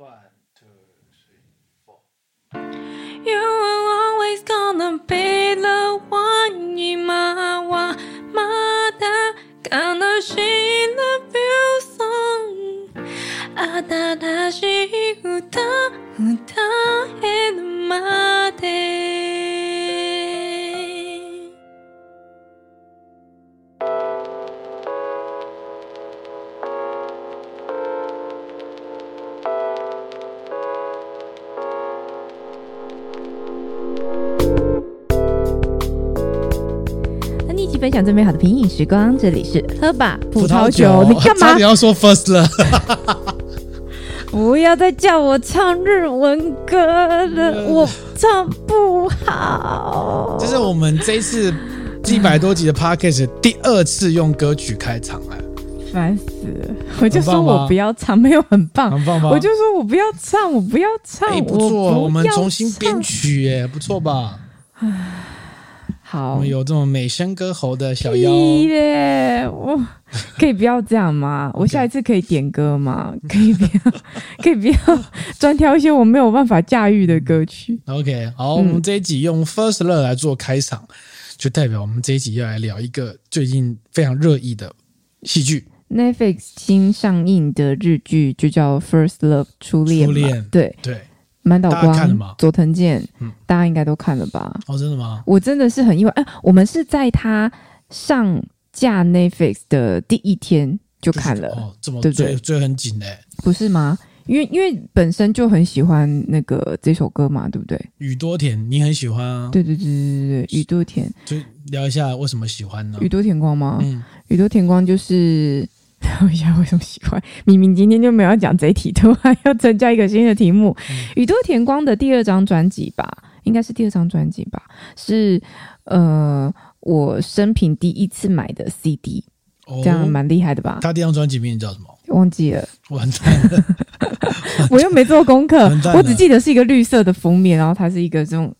What? 分享最美好的品饮时光，这里是喝吧葡萄酒。你干嘛？你要说 first love？不要再叫我唱日文歌了，我唱不好。这是我们这一次一百多集的 podcast 第二次用歌曲开场了，烦死了！我就说我不要唱，没有很棒，很棒吧？我就说我不要唱，我不要唱，哎，不错，我，我们重新编曲，耶，不错吧？好，我们有这种美声歌喉的小妖耶！我可以不要这样吗？我下一次可以点歌吗？可以不要，可以不要专挑一些我没有办法驾驭的歌曲。OK，好，我们这一集用 First Love 来做开场，就代表我们这一集要来聊一个最近非常热议的戏剧，Netflix 新上映的日剧就叫《First Love》初恋。初恋，对对。满岛光？佐藤健，嗯，大家应该都看了吧？哦，真的吗？我真的是很意外。哎、啊，我们是在他上架 Netflix 的第一天就看了，哦，这么追对对追很紧嘞，不是吗？因为因为本身就很喜欢那个这首歌嘛，对不对？宇多田，你很喜欢啊？对对对对对，宇多田，就聊一下为什么喜欢呢？宇多田光吗？嗯，宇多田光就是。聊一下为什么喜欢？明明今天就没有要讲这一题，突然要增加一个新的题目。宇、嗯、多田光的第二张专辑吧，应该是第二张专辑吧，是呃我生平第一次买的 CD，、哦、这样蛮厉害的吧？他第一张专辑名字叫什么？忘记了，完蛋了，我又没做功课，我只记得是一个绿色的封面，然后它是一个这种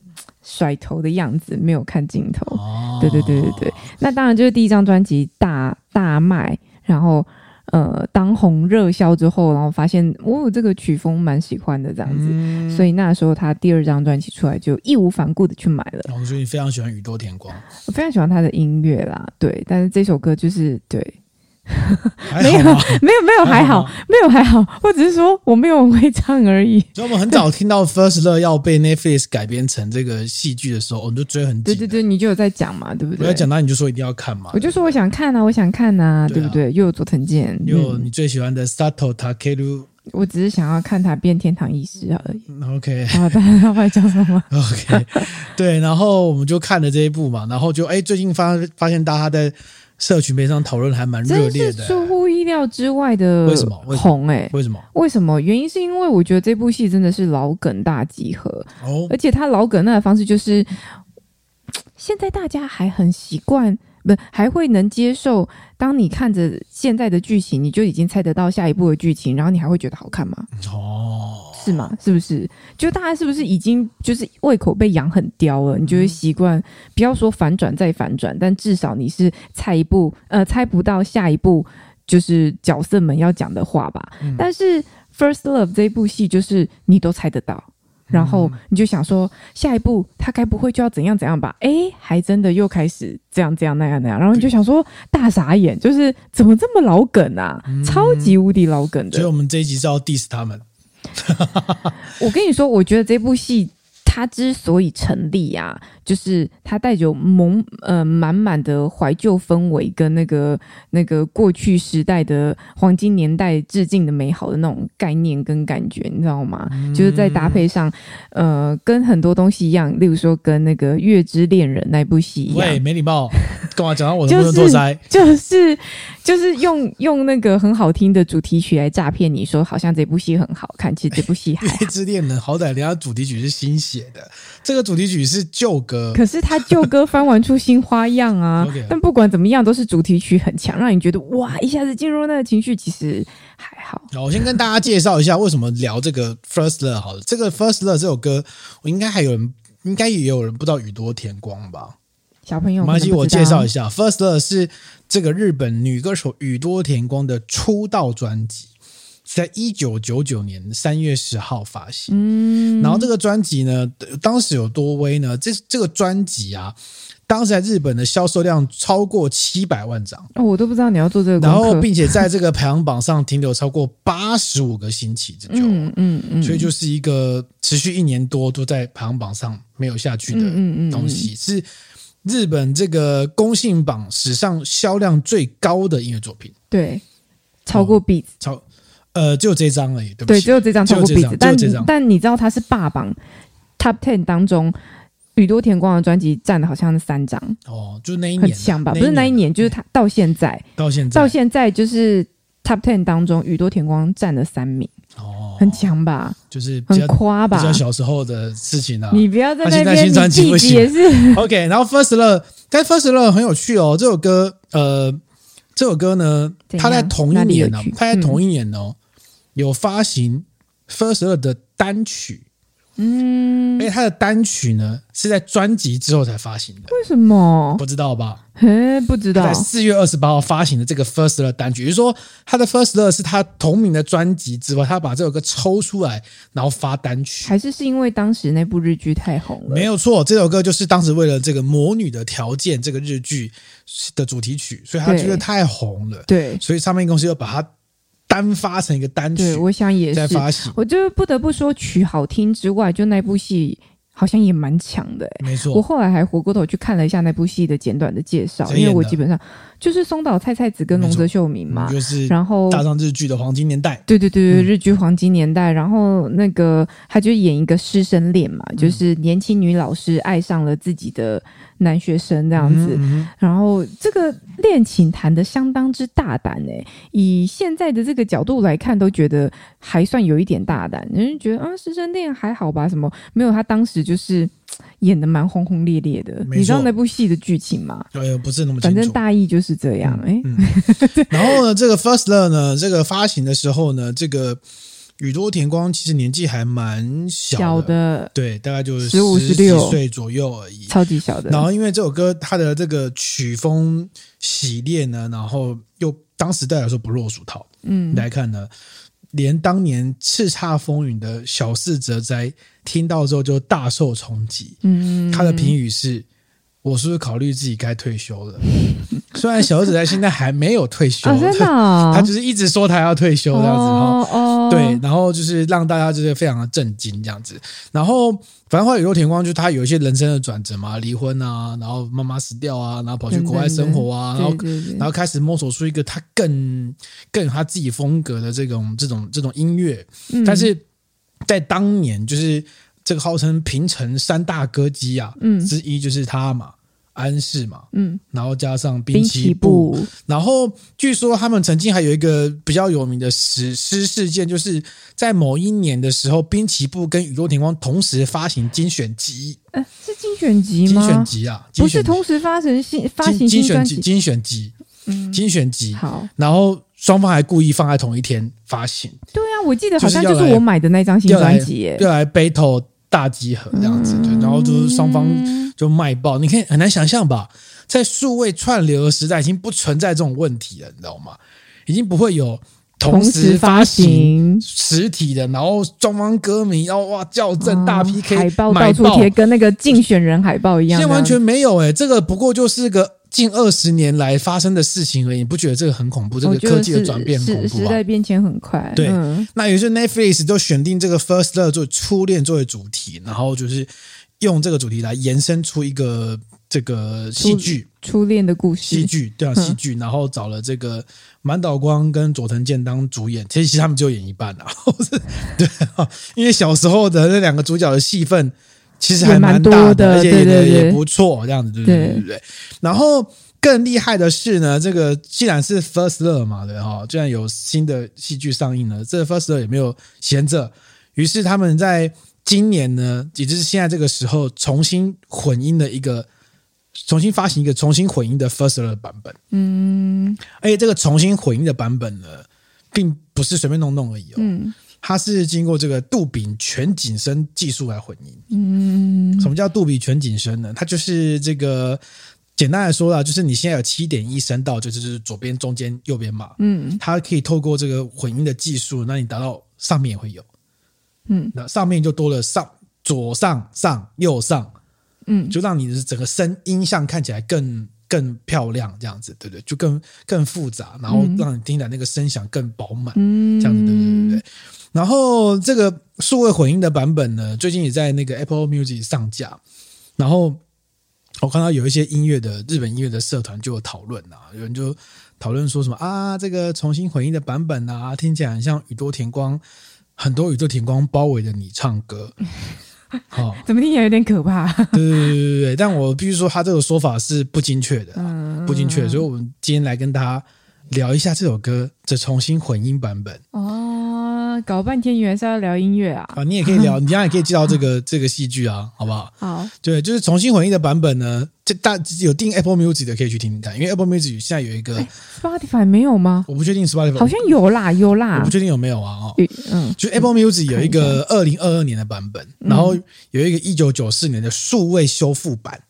甩头的样子，没有看镜头。哦、对对对对对，那当然就是第一张专辑大大卖。然后，呃，当红热销之后，然后发现我有、哦、这个曲风蛮喜欢的这样子，嗯、所以那时候他第二张专辑出来就义无反顾的去买了。我觉得你非常喜欢宇多田光，我非常喜欢他的音乐啦，对，但是这首歌就是对。没有，没有，没有，还好，没有，还好。我只是说我没有会唱而已。所以我们很早听到《First Love》要被 Netflix 改编成这个戏剧的时候，我们就追很紧。对对对，你就有在讲嘛，对不对？我要讲到你就说一定要看嘛。我就说我想看啊，我想看啊，对，不对？又有佐藤健，又有你最喜欢的 Sato Takeru。我只是想要看他变天堂医师而已。OK，好的，要不要讲什么？OK，对，然后我们就看了这一部嘛，然后就哎，最近发发现大家在。社群媒体上讨论还蛮热烈的，出乎意料之外的红。为什么红？哎，为什么？为什么？原因是因为我觉得这部戏真的是老梗大集合哦，而且他老梗那个方式就是，现在大家还很习惯，不还会能接受。当你看着现在的剧情，你就已经猜得到下一部的剧情，然后你还会觉得好看吗？哦。是吗？是不是？就大家是不是已经就是胃口被养很刁了？你就会习惯，嗯、不要说反转再反转，但至少你是猜一步，呃，猜不到下一步就是角色们要讲的话吧。嗯、但是《First Love》这一部戏就是你都猜得到，然后你就想说下一步他该不会就要怎样怎样吧？哎，还真的又开始这样这样那样那样，然后你就想说大傻眼，就是怎么这么老梗啊？嗯、超级无敌老梗的。所以我们这一集是要 diss 他们。我跟你说，我觉得这部戏它之所以成立啊，就是它带着蒙呃满满的怀旧氛围跟那个那个过去时代的黄金年代致敬的美好的那种概念跟感觉，你知道吗？嗯、就是在搭配上，呃，跟很多东西一样，例如说跟那个《月之恋人》那部戏一样。喂，没礼貌，干嘛讲到我的不能做斋？就是就是用用那个很好听的主题曲来诈骗你说，好像这部戏很好看，其实这部戏还。《月之恋人》好歹人家主题曲是新写的，这个主题曲是旧歌，可是。他旧歌翻玩出新花样啊！但不管怎么样，都是主题曲很强，让你觉得哇，一下子进入那个情绪，其实还好。好，我先跟大家介绍一下为什么聊这个 First Love 好了。这个 First Love 这首歌，我应该还有人，应该也有人不知道宇多田光吧？小朋友，没关系，我介绍一下，First Love 是这个日本女歌手宇多田光的出道专辑。在一九九九年三月十号发行。嗯，然后这个专辑呢，当时有多威呢？这这个专辑啊，当时在日本的销售量超过七百万张。哦，我都不知道你要做这个。然后，并且在这个排行榜上停留超过八十五个星期之久。嗯嗯嗯，所以就是一个持续一年多都在排行榜上没有下去的东西，是日本这个公信榜史上销量最高的音乐作品。对，超过 Beats，超。呃，只有这张而已，对不对？对，只有这张超过 Beats，但但你知道他是霸榜 Top Ten 当中，宇多田光的专辑占了好像是三张哦，就那一年很强吧？不是那一年，就是他到现在，到现在，到现在就是 Top Ten 当中，宇多田光占了三名哦，很强吧？就是很夸吧？比较小时候的事情啊，你不要在那边，他新专辑也是 OK。然后 First Love，但 First Love 很有趣哦，这首歌，呃，这首歌呢，他在同一年呢，他在同一年哦。有发行 First Love 的单曲，嗯，而且他的单曲呢是在专辑之后才发行的。为什么？不知道吧？嘿，不知道。在四月二十八号发行的这个 First Love 单曲，也就是说，他的 First Love 是他同名的专辑之外，他把这首歌抽出来，然后发单曲。还是是因为当时那部日剧太红了？没有错，这首歌就是当时为了这个《魔女的条件》这个日剧的主题曲，所以他觉得太红了。对，所以唱片公司又把它。单发成一个单曲，对，我想也是。我就不得不说，曲好听之外，就那部戏好像也蛮强的，欸。没错，我后来还回过头去看了一下那部戏的简短的介绍，因为我基本上就是松岛菜菜子跟龙泽秀明嘛，就是然后搭上日剧的黄金年代。对对对对，日剧黄金年代。然后那个他就演一个师生恋嘛，就是年轻女老师爱上了自己的。男学生这样子，嗯嗯、然后这个恋情谈的相当之大胆诶、欸，以现在的这个角度来看，都觉得还算有一点大胆。人家觉得啊，师生恋还好吧？什么没有？他当时就是演的蛮轰轰烈烈的。你知道那部戏的剧情吗？哎不是那么。反正大意就是这样。哎、然后呢，这个 First Love 呢，这个发行的时候呢，这个。宇多田光其实年纪还蛮小的，对，大概就是十五、十六。岁左右而已，超级小的。然后因为这首歌它的这个曲风洗练呢，然后又当时代来说不落俗套，嗯，来看呢，连当年叱咤风云的小四哲哉听到之后就大受冲击，嗯，他的评语是。我是不是考虑自己该退休了？虽然小子在现在还没有退休，真的，他就是一直说他要退休这样子哈。对，然后就是让大家就是非常的震惊这样子。然后反正后来宇多田光就他有一些人生的转折嘛，离婚啊，然后妈妈死掉啊，然后跑去国外生活啊，然后然后开始摸索出一个他更更有他自己风格的这种这种这种音乐。但是在当年就是。这个号称平城三大歌姬啊，嗯，之一就是他嘛，安室嘛，嗯，然后加上滨崎步，然后据说他们曾经还有一个比较有名的史诗事件，就是在某一年的时候，滨崎步跟宇多田光同时发行精选集，呃，是精选集吗？精选集啊，不是同时发行新发行精选集，精选集，嗯，精选集，好，然后双方还故意放在同一天发行，对啊，我记得好像就是我买的那张新专辑，耶，要来 battle。大集合这样子，对，然后就是双方就卖爆，你可以很难想象吧？在数位串流的时代，已经不存在这种问题了，你知道吗？已经不会有同时发行实体的，然后双方歌迷要哇校正大 PK，海报到处贴，跟那个竞选人海报一样。现在完全没有诶，这个不过就是个。近二十年来发生的事情而已，你不觉得这个很恐怖？这个科技的转变很恐怖啊！时代变迁很快。对，嗯、那有些 Netflix 就选定这个 First Love 作为初恋作为主题，然后就是用这个主题来延伸出一个这个戏剧初恋的故事。戏剧对啊，戏剧，然后找了这个满岛光跟佐藤健当主演，其实他们就演一半啊。对啊，因为小时候的那两个主角的戏份。其实还蛮大的，而且也，也，也不错，这样子对对对对对。然后更厉害的是呢，这个既然是 First Love 嘛，对哈，既然有新的戏剧上映了，这个 First Love 也没有闲着，于是他们在今年呢，也就是现在这个时候，重新混音的一个，重新发行一个重新混音的 First Love 版本。嗯，而且这个重新混音的版本呢，并不是随便弄弄而已哦。嗯。它是经过这个杜比全景声技术来混音。嗯，什么叫杜比全景声呢？它就是这个简单来说啦，就是你现在有七点一声道，就是左边、中间、右边嘛。嗯，它可以透过这个混音的技术，那你达到上面也会有。嗯，那上面就多了上、左上、上、右上。嗯，就让你的整个声音像看起来更更漂亮，这样子，对不对？就更更复杂，然后让你听起来那个声响更饱满，嗯，这样子，对不对然后这个数位混音的版本呢，最近也在那个 Apple Music 上架。然后我看到有一些音乐的日本音乐的社团就有讨论啊，有人就讨论说什么啊，这个重新混音的版本啊，听起来很像宇多田光，很多宇多田光包围着你唱歌。好，怎么听起来有点可怕？对对对对对，但我必须说，他这个说法是不精确的，嗯、不精确。所以，我们今天来跟大家聊一下这首歌的重新混音版本。哦，搞半天原来是要聊音乐啊！啊，你也可以聊，你这样也可以介绍这个这个戏剧啊，好不好？好，对，就是重新混音的版本呢。这大有订 Apple Music 的可以去听听看，因为 Apple Music 现在有一个 Spotify 没有吗？我不确定 Spotify 好像有啦，有啦，我不确定有没有啊？哦，嗯，就 Apple Music 有一个二零二二年的版本，然后有一个一九九四年的数位修复版，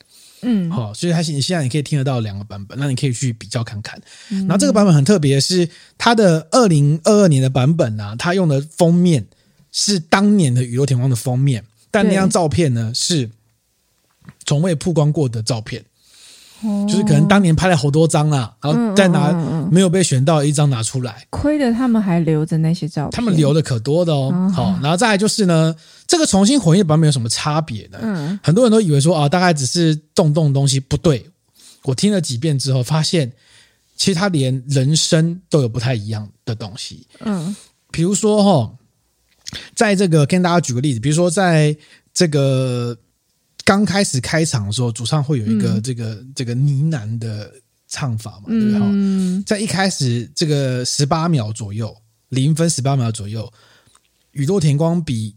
嗯，好，所以它现现在你可以听得到两个版本，那你可以去比较看看。然后这个版本很特别，是它的二零二二年的版本呢，它用的封面是当年的雨落天光的封面，但那张照片呢是。从未曝光过的照片，就是可能当年拍了好多张啦，然后再拿没有被选到一张拿出来，亏得他们还留着那些照片，他们留的可多的哦。好，然后再来就是呢，这个重新混音版本有什么差别呢？嗯，很多人都以为说啊，大概只是动动东西，不对。我听了几遍之后，发现其实他连人声都有不太一样的东西。嗯，比如说哈，在这个跟大家举个例子，比如说在这个。刚开始开场的时候，主唱会有一个这个、嗯、这个呢喃的唱法嘛，对不对？嗯、在一开始这个十八秒左右，零分十八秒左右，宇多田光比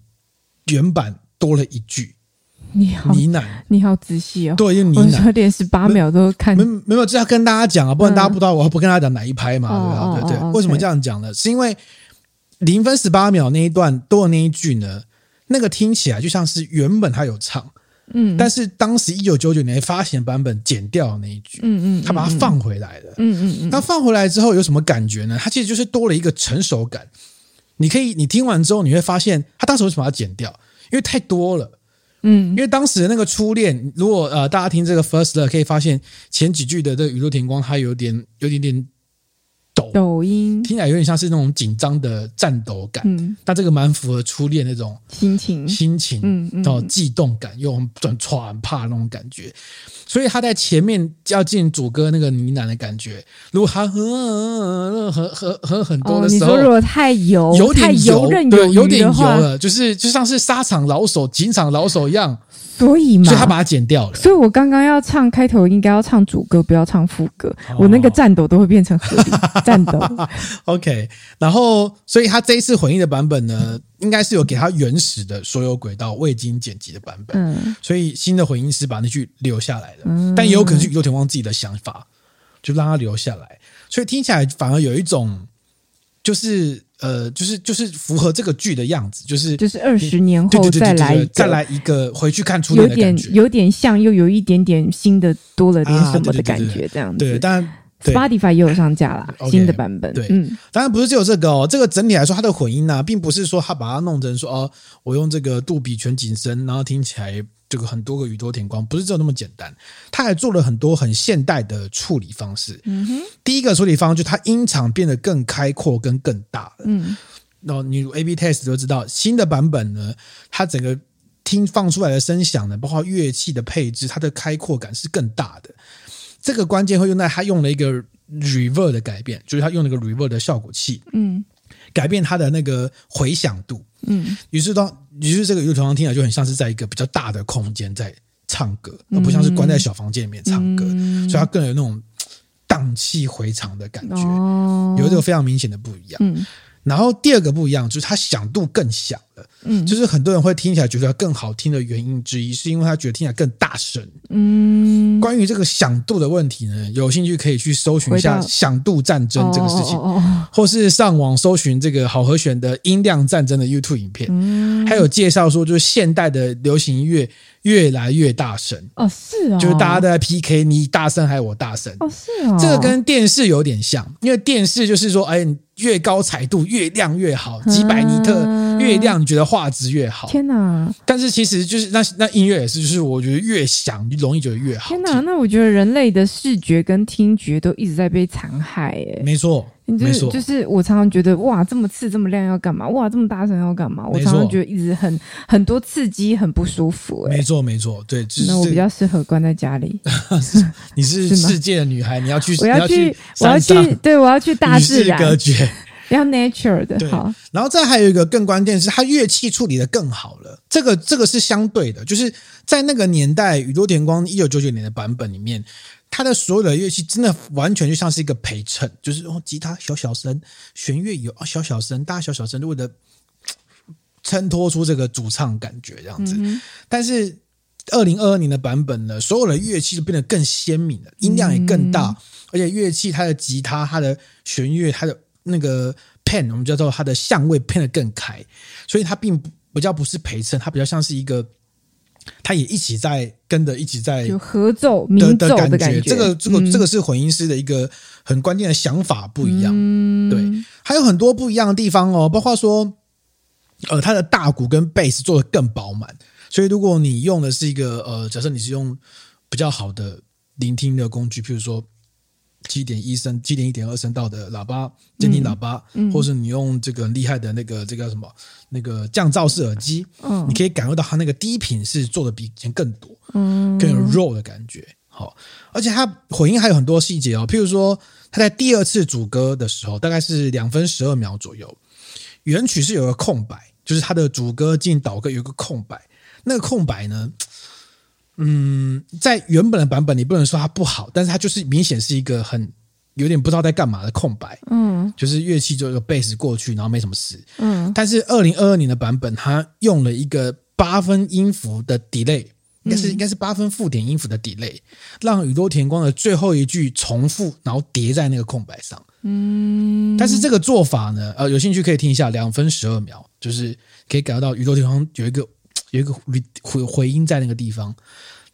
原版多了一句你好呢喃，你好仔细哦，对，就呢喃，连十八秒都看，没没有，这要跟大家讲啊，不然大家不知道我不跟大家讲哪一拍嘛，对吧？对对，对，为什么这样讲呢？是因为零分十八秒那一段多的那一句呢，那个听起来就像是原本他有唱。嗯，但是当时一九九九年发行版本剪掉的那一句，嗯嗯，他把它放回来了，嗯嗯嗯，他放回来之后有什么感觉呢？他其实就是多了一个成熟感。你可以，你听完之后你会发现，他当时为什么要剪掉？因为太多了，嗯，因为当时的那个初恋，如果呃大家听这个 First 可以发现前几句的这个宇多田光，他有点有点点。抖。抖音。听起来有点像是那种紧张的颤抖感，嗯，但这个蛮符合初恋那种心情，心情，嗯嗯，然后悸动感又很喘很怕那种感觉，所以他在前面要进主歌那个呢喃的感觉，如果他和和和和很多的时候，你说如果太油，有点油，对，有点油了，就是就像是沙场老手、警场老手一样。所以嘛，所以他把它剪掉了。所以我刚刚要唱开头，应该要唱主歌，不要唱副歌。哦、我那个颤抖都会变成合理 颤抖。OK，然后，所以他这一次混音的版本呢，应该是有给他原始的所有轨道未经剪辑的版本。嗯，所以新的混音师把那句留下来了，嗯、但也有可能是宇多田光自己的想法，就让他留下来。所以听起来反而有一种，就是。呃，就是就是符合这个剧的样子，就是就是二十年后再来再来一个回去看初恋的感觉，有点有点像，又有一点点新的多了点什么的感觉，这样子。对，当然 Spotify 也有上架啦，新的版本。对，嗯，当然不是只有这个哦，这个整体来说，它的混音呢，并不是说它把它弄成说哦，我用这个杜比全景声，然后听起来。这个很多个宇多田光不是只有那么简单，它还做了很多很现代的处理方式。嗯哼，第一个处理方式就是他音场变得更开阔跟更大了。嗯，然后你 A/B test 就知道，新的版本呢，它整个听放出来的声响呢，包括乐器的配置，它的开阔感是更大的。这个关键会用在他用了一个 reverb 的改变，就是他用了一个 reverb 的效果器。嗯。改变它的那个回响度，嗯，于是当于是这个宇多田光听起来就很像是在一个比较大的空间在唱歌，而不像是关在小房间里面唱歌，嗯、所以它更有那种荡气回肠的感觉，哦、有一个非常明显的不一样。嗯、然后第二个不一样就是它响度更响了，的，嗯，就是很多人会听起来觉得更好听的原因之一，是因为他觉得听起来更大声。嗯，关于这个响度的问题呢，有兴趣可以去搜寻一下响度战争这个事情，或是上网搜寻这个好和弦的音量战争的 YouTube 影片，还有介绍说，就是现代的流行音乐越来越大声哦，是啊，就是大家都在 PK，你大声还是我大声？哦，是啊，这个跟电视有点像，因为电视就是说，哎。越高彩度越亮越好，几百尼特越亮，你觉得画质越好。天哪！但是其实就是那那音乐也是，就是我觉得越响就容易觉得越好。天哪！那我觉得人类的视觉跟听觉都一直在被残害，哎，没错。就是、就是我常常觉得哇，这么刺这么亮要干嘛？哇，这么大声要干嘛？我常常觉得一直很很多刺激，很不舒服。没错，没错，对。就是、那我比较适合关在家里。你是世界的女孩，你要去，我要去，我要去，对，我要去大自然隔绝，要 nature 的。好，然后再还有一个更关键是，它乐器处理的更好了。这个这个是相对的，就是在那个年代，宇多田光一九九九年的版本里面。他的所有的乐器真的完全就像是一个陪衬，就是哦，吉他小小声，弦乐有啊小小声，大家小小声，为了 衬托出这个主唱感觉这样子。嗯、但是二零二二年的版本呢，所有的乐器就变得更鲜明了，音量也更大，嗯、而且乐器它的吉他、它的弦乐、它的那个 pan，我们叫做它的相位变得更开，所以它并不比较不是陪衬，它比较像是一个。他也一起在跟着，一起在就合奏、鸣奏的感觉。这个、这个、这个是混音师的一个很关键的想法不一样。嗯、对，还有很多不一样的地方哦，包括说，呃，他的大鼓跟贝斯做的更饱满。所以，如果你用的是一个呃，假设你是用比较好的聆听的工具，譬如说。七点一声、七点一点二声道的喇叭监听喇叭，或是你用这个很厉害的那个这个叫什么那个降噪式耳机，嗯、你可以感受到它那个低频是做的比以前更多，嗯，更有 roll 的感觉。好，而且它混音还有很多细节哦，譬如说它在第二次主歌的时候，大概是两分十二秒左右，原曲是有个空白，就是它的主歌进导歌有一个空白，那个空白呢？嗯，在原本的版本，你不能说它不好，但是它就是明显是一个很有点不知道在干嘛的空白。嗯，就是乐器就有个贝斯过去，然后没什么事。嗯，但是二零二二年的版本，它用了一个八分音符的 delay，应该是应该是八分附点音符的 delay，让宇多田光的最后一句重复，然后叠在那个空白上。嗯，但是这个做法呢，呃，有兴趣可以听一下，两分十二秒，就是可以感觉到宇多田光有一个。有一个回回音在那个地方，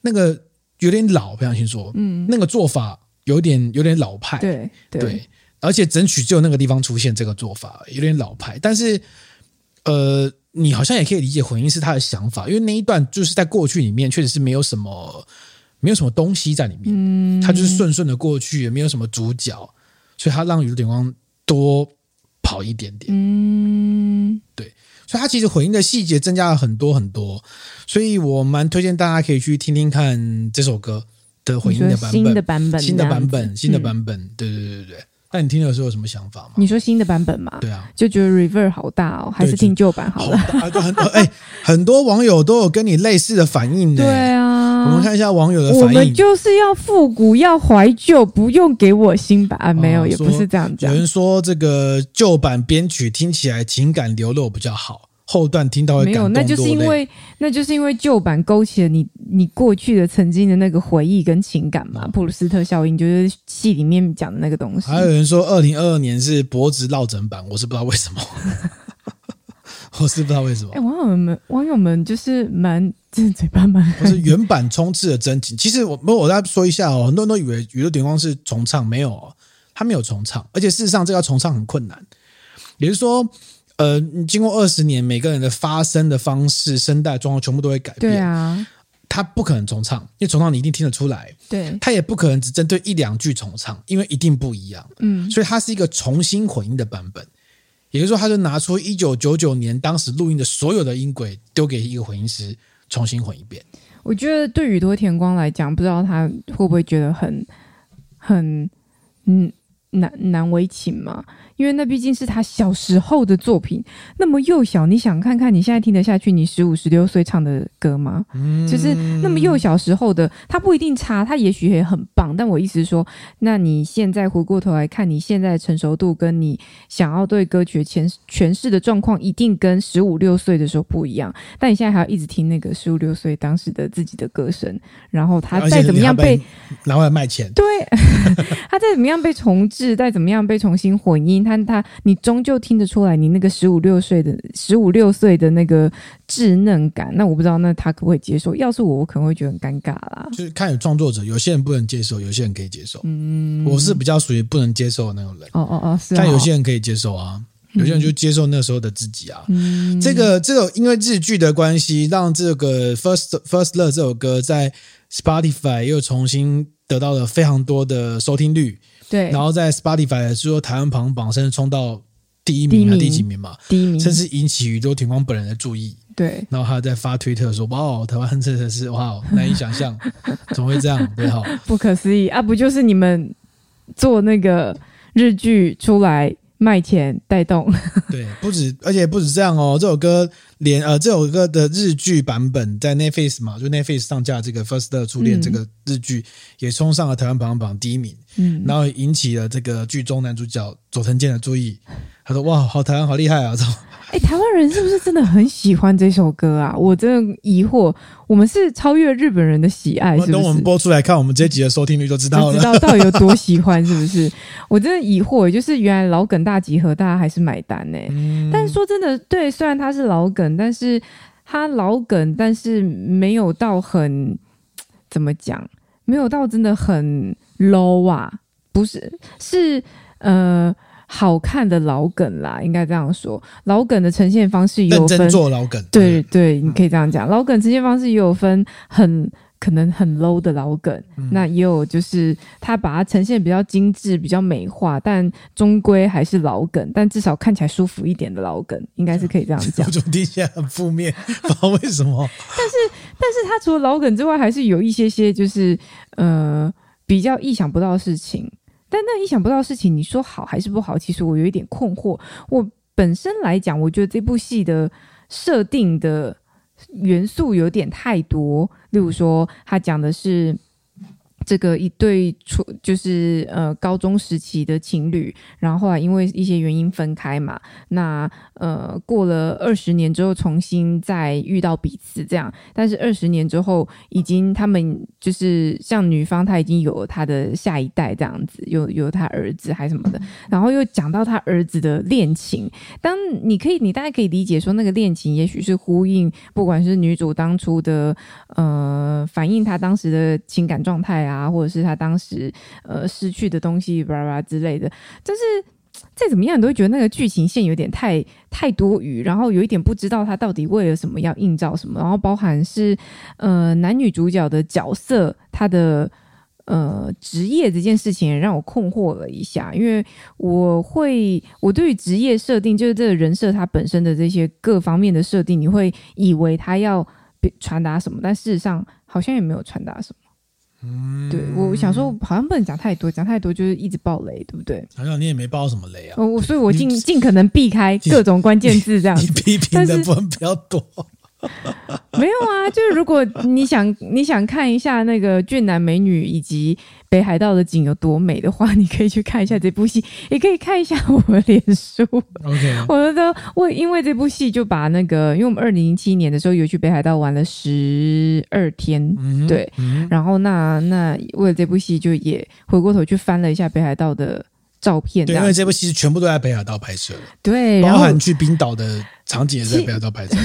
那个有点老，不相信说，嗯，那个做法有点有点老派，对对，对，而且整曲只有那个地方出现这个做法，有点老派。但是，呃，你好像也可以理解回音是他的想法，因为那一段就是在过去里面确实是没有什么没有什么东西在里面，嗯，他就是顺顺的过去，也没有什么主角，所以他让宇多田光多跑一点点，嗯，对。所以它其实混音的细节增加了很多很多，所以我蛮推荐大家可以去听听看这首歌的混音的版本，新的版本，新的版本，新的版本，对对对对对。那你听的时候有什么想法吗？你说新的版本吗？对啊，就觉得 reverb 好大哦，还是听旧版好了？好大，很多哎，很多网友都有跟你类似的反应的。对啊。我们看一下网友的反应。我们就是要复古，要怀旧，不用给我新版。啊、没有，也不是这样讲。有人说这个旧版编曲听起来情感流露比较好，后段听到会感动。没有，那就是因为那就是因为旧版勾起了你你过去的曾经的那个回忆跟情感嘛。普鲁斯特效应就是戏里面讲的那个东西。还有人说，二零二二年是脖子落枕版，我是不知道为什么。我是不知道为什么。哎、欸，网友们，网友们就是蛮，就是嘴巴蛮。不是原版充斥了真情。其实我，我我再说一下哦，很多人都以为宇多田光是重唱，没有哦，他没有重唱，而且事实上，这个重唱很困难。也就是说，呃，经过二十年，每个人的发声的方式、声带状况全部都会改变。对啊，他不可能重唱，因为重唱你一定听得出来。对，他也不可能只针对一两句重唱，因为一定不一样。嗯，所以它是一个重新混音的版本。也就是说，他就拿出一九九九年当时录音的所有的音轨，丢给一个混音师重新混一遍。我觉得对宇多田光来讲，不知道他会不会觉得很很嗯难难为情嘛？因为那毕竟是他小时候的作品，那么幼小，你想看看你现在听得下去你十五十六岁唱的歌吗？嗯，就是那么幼小时候的，他不一定差，他也许也很棒。但我意思是说，那你现在回过头来看，你现在成熟度跟你想要对歌曲诠诠释的状况，一定跟十五六岁的时候不一样。但你现在还要一直听那个十五六岁当时的自己的歌声，然后他再怎么样被拿回来卖钱，对，他再怎么样被重置，再怎么样被重新混音。看他，你终究听得出来，你那个十五六岁的十五六岁的那个稚嫩感。那我不知道，那他可不可以接受？要是我，我可能会觉得很尴尬啦。就是看有创作者，有些人不能接受，有些人可以接受。嗯，我是比较属于不能接受的那种人。哦哦哦，是。但有些人可以接受啊，有些人就接受那时候的自己啊。嗯，这个这个因为日剧的关系，让这个 First First Love 这首歌在 Spotify 又重新得到了非常多的收听率。对，然后在 Spotify 是说台湾排行榜甚至冲到第一名还第几名嘛？第一名，甚至引起宇多田光本人的注意。对，然后他在发推特说：“哇，台湾真的是哇，难以想象，怎么会这样？对哈，不可思议啊！不就是你们做那个日剧出来？”卖钱带动，对，不止，而且不止这样哦。这首歌连呃，这首歌的日剧版本在 Netflix 嘛，就 Netflix 上架这个《First 的初恋》这个日剧，也冲上了台湾排行榜第一名。嗯，然后引起了这个剧中男主角佐藤健的注意。他说：“哇，好台湾，好厉害啊！”哎，台湾人是不是真的很喜欢这首歌啊？我真的疑惑，我们是超越日本人的喜爱是不是？等我们播出来看，我们这集的收听率就知道了，知道到底有多喜欢，是不是？我真的疑惑，就是原来老梗大集合，大家还是买单呢。嗯、但是说真的，对，虽然它是老梗，但是它老梗，但是没有到很怎么讲，没有到真的很 low 啊，不是，是呃。好看的老梗啦，应该这样说。老梗的呈现方式也有分，做老梗，对对，你可以这样讲。老梗呈现方式也有分很可能很 low 的老梗，嗯、那也有就是他把它呈现比较精致、比较美化，但终归还是老梗，但至少看起来舒服一点的老梗，应该是可以这样讲。主题现在很负面，不知道为什么。但是，但是他除了老梗之外，还是有一些些就是呃比较意想不到的事情。但那意想不到的事情，你说好还是不好？其实我有一点困惑。我本身来讲，我觉得这部戏的设定的元素有点太多。例如说，他讲的是。这个一对初就是呃高中时期的情侣，然后后来因为一些原因分开嘛，那呃过了二十年之后重新再遇到彼此这样，但是二十年之后已经他们就是像女方她已经有了她的下一代这样子，有有她儿子还什么的，然后又讲到她儿子的恋情，当你可以你大概可以理解说那个恋情也许是呼应，不管是女主当初的呃反映她当时的情感状态啊。啊，或者是他当时呃失去的东西，巴拉巴拉之类的，但是再怎么样，你都会觉得那个剧情线有点太太多余，然后有一点不知道他到底为了什么要映照什么，然后包含是呃男女主角的角色，他的呃职业这件事情也让我困惑了一下，因为我会我对于职业设定，就是这个人设他本身的这些各方面的设定，你会以为他要传达什么，但事实上好像也没有传达什么。嗯，对，我想说，好像不能讲太多，讲太多就是一直爆雷，对不对？好像你也没爆什么雷啊。我所以，我尽尽可能避开 各种关键字，这样子。你批评的部分比较多。没有啊，就是如果你想你想看一下那个俊男美女以及北海道的景有多美的话，你可以去看一下这部戏，也可以看一下我的脸书。OK，我觉得我因为这部戏就把那个，因为我们二零零七年的时候有去北海道玩了十二天，嗯、对，嗯、然后那那为了这部戏就也回过头去翻了一下北海道的照片，对，因为这部戏全部都在北海道拍摄，对，包含去冰岛的。场景也在北海道拍的，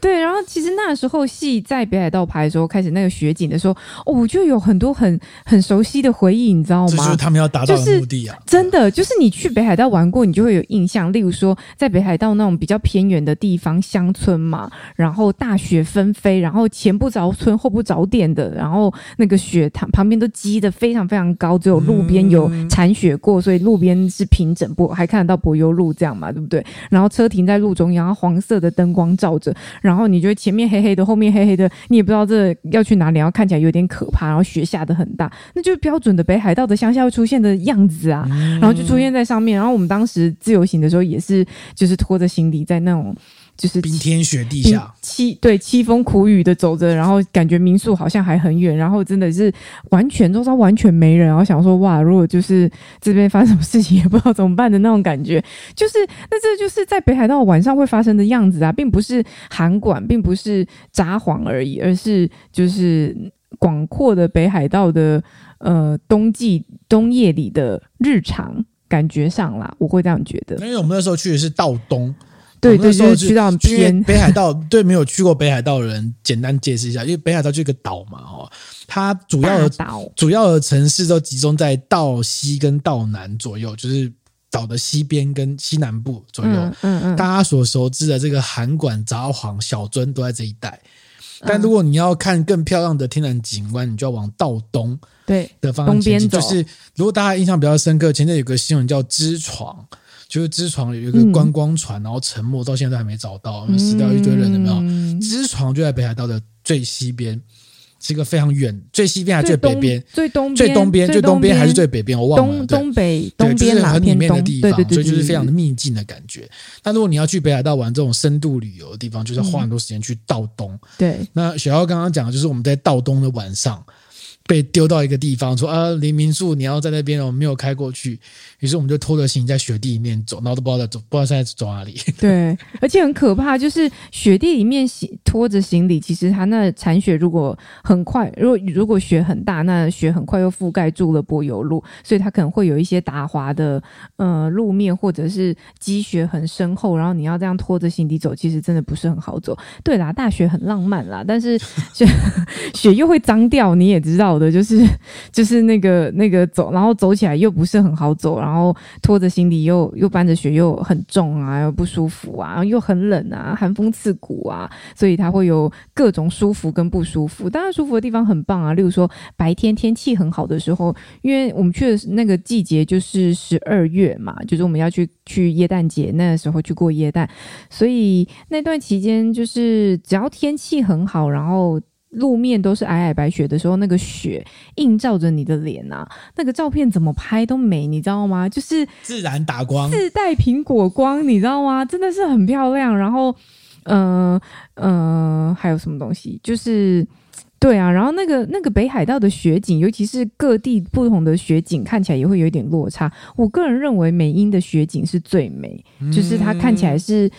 对 对，然后其实那时候戏在北海道拍的时候，开始那个雪景的时候，哦，我就有很多很很熟悉的回忆，你知道吗？就是他们要达到的目的啊！真的，就是你去北海道玩过，你就会有印象。例如说，在北海道那种比较偏远的地方，乡村嘛，然后大雪纷飞，然后前不着村后不着店的，然后那个雪它旁边都积得非常非常高，只有路边有铲雪过，所以路边是平整，不还看得到柏油路这样嘛，对不对？然后车停在路中央。黄色的灯光照着，然后你觉得前面黑黑的，后面黑黑的，你也不知道这要去哪里，然后看起来有点可怕，然后雪下的很大，那就是标准的北海道的乡下会出现的样子啊，然后就出现在上面。然后我们当时自由行的时候也是，就是拖着行李在那种。就是冰天雪地下，凄对凄风苦雨的走着，然后感觉民宿好像还很远，然后真的是完全周遭完全没人，然后想说哇，如果就是这边发生什么事情也不知道怎么办的那种感觉，就是那这就是在北海道晚上会发生的样子啊，并不是韩馆，并不是札幌而已，而是就是广阔的北海道的呃冬季冬夜里的日常感觉上啦，我会这样觉得。因为我们那时候去的是道东。对对，就是去到偏北海道。对，没有去过北海道的人，简单解释一下，因为北海道就一个岛嘛，哦，它主要的岛主要的城市都集中在道西跟道南左右，就是岛的西边跟西南部左右。嗯嗯，嗯，大家所熟知的这个函馆、札幌、小樽都在这一带。但如果你要看更漂亮的天然景观，你就要往道东对的方向前进。就是如果大家印象比较深刻，前阵有个新闻叫“知床”。就是知床有一个观光船，嗯、然后沉没，到现在都还没找到，死掉一堆人，有没有？知床就在北海道的最西边，是一个非常远，最西边还是最北边？最东最东边，最东边还是最北边？我忘了。东东北对，东边就是很里面的地方，所以就是非常的秘境的感觉。那如果你要去北海道玩这种深度旅游的地方，就是要花很多时间去道东。嗯、对，那小姚刚刚讲的就是我们在道东的晚上。被丢到一个地方，说啊，离民宿你要在那边，我们没有开过去，于是我们就拖着行李在雪地里面走，然后都不知道走，不知道现在走哪里。对，而且很可怕，就是雪地里面行拖着行李，其实它那残雪如果很快，如果如果雪很大，那雪很快又覆盖住了柏油路，所以它可能会有一些打滑的呃路面，或者是积雪很深厚，然后你要这样拖着行李走，其实真的不是很好走。对啦，大雪很浪漫啦，但是雪雪又会脏掉，你也知道。好的就是 就是那个那个走，然后走起来又不是很好走，然后拖着行李又又搬着雪又很重啊，又不舒服啊，又很冷啊，寒风刺骨啊，所以它会有各种舒服跟不舒服。当然舒服的地方很棒啊，例如说白天天气很好的时候，因为我们去的那个季节就是十二月嘛，就是我们要去去耶诞节那时候去过耶诞，所以那段期间就是只要天气很好，然后。路面都是皑皑白雪的时候，那个雪映照着你的脸啊，那个照片怎么拍都美，你知道吗？就是自然打光，自带苹果光，你知道吗？真的是很漂亮。然后，嗯、呃、嗯、呃，还有什么东西？就是对啊，然后那个那个北海道的雪景，尤其是各地不同的雪景，看起来也会有一点落差。我个人认为美英的雪景是最美，就是它看起来是。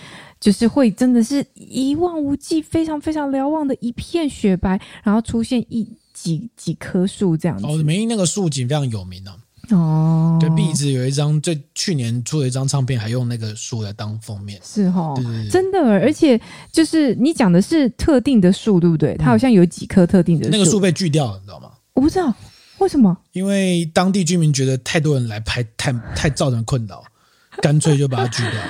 就是会真的是一望无际，非常非常瞭望的一片雪白，然后出现一几几棵树这样子。哦，美瑛那个树景非常有名啊。哦，对，壁纸有一张最去年出了一张唱片，还用那个树来当封面。是哦，对对对，真的，而且就是你讲的是特定的树，对不对？它好像有几棵特定的树。那个树被锯掉了，你知道吗？我不知道为什么。因为当地居民觉得太多人来拍，太太造成困扰，干脆就把它锯掉。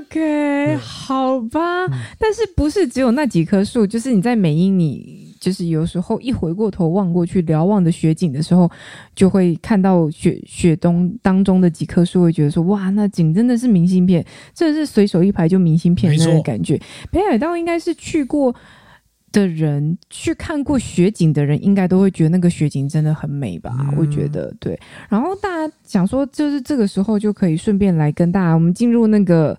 OK，好吧，嗯，但是不是只有那几棵树？就是你在美英，你就是有时候一回过头望过去，瞭望的雪景的时候，就会看到雪雪冬当中的几棵树，会觉得说哇，那景真的是明信片，真的是随手一排就明信片那种感觉。北海道应该是去过的人，去看过雪景的人，应该都会觉得那个雪景真的很美吧？嗯、我觉得对。然后大家想说，就是这个时候就可以顺便来跟大家，我们进入那个。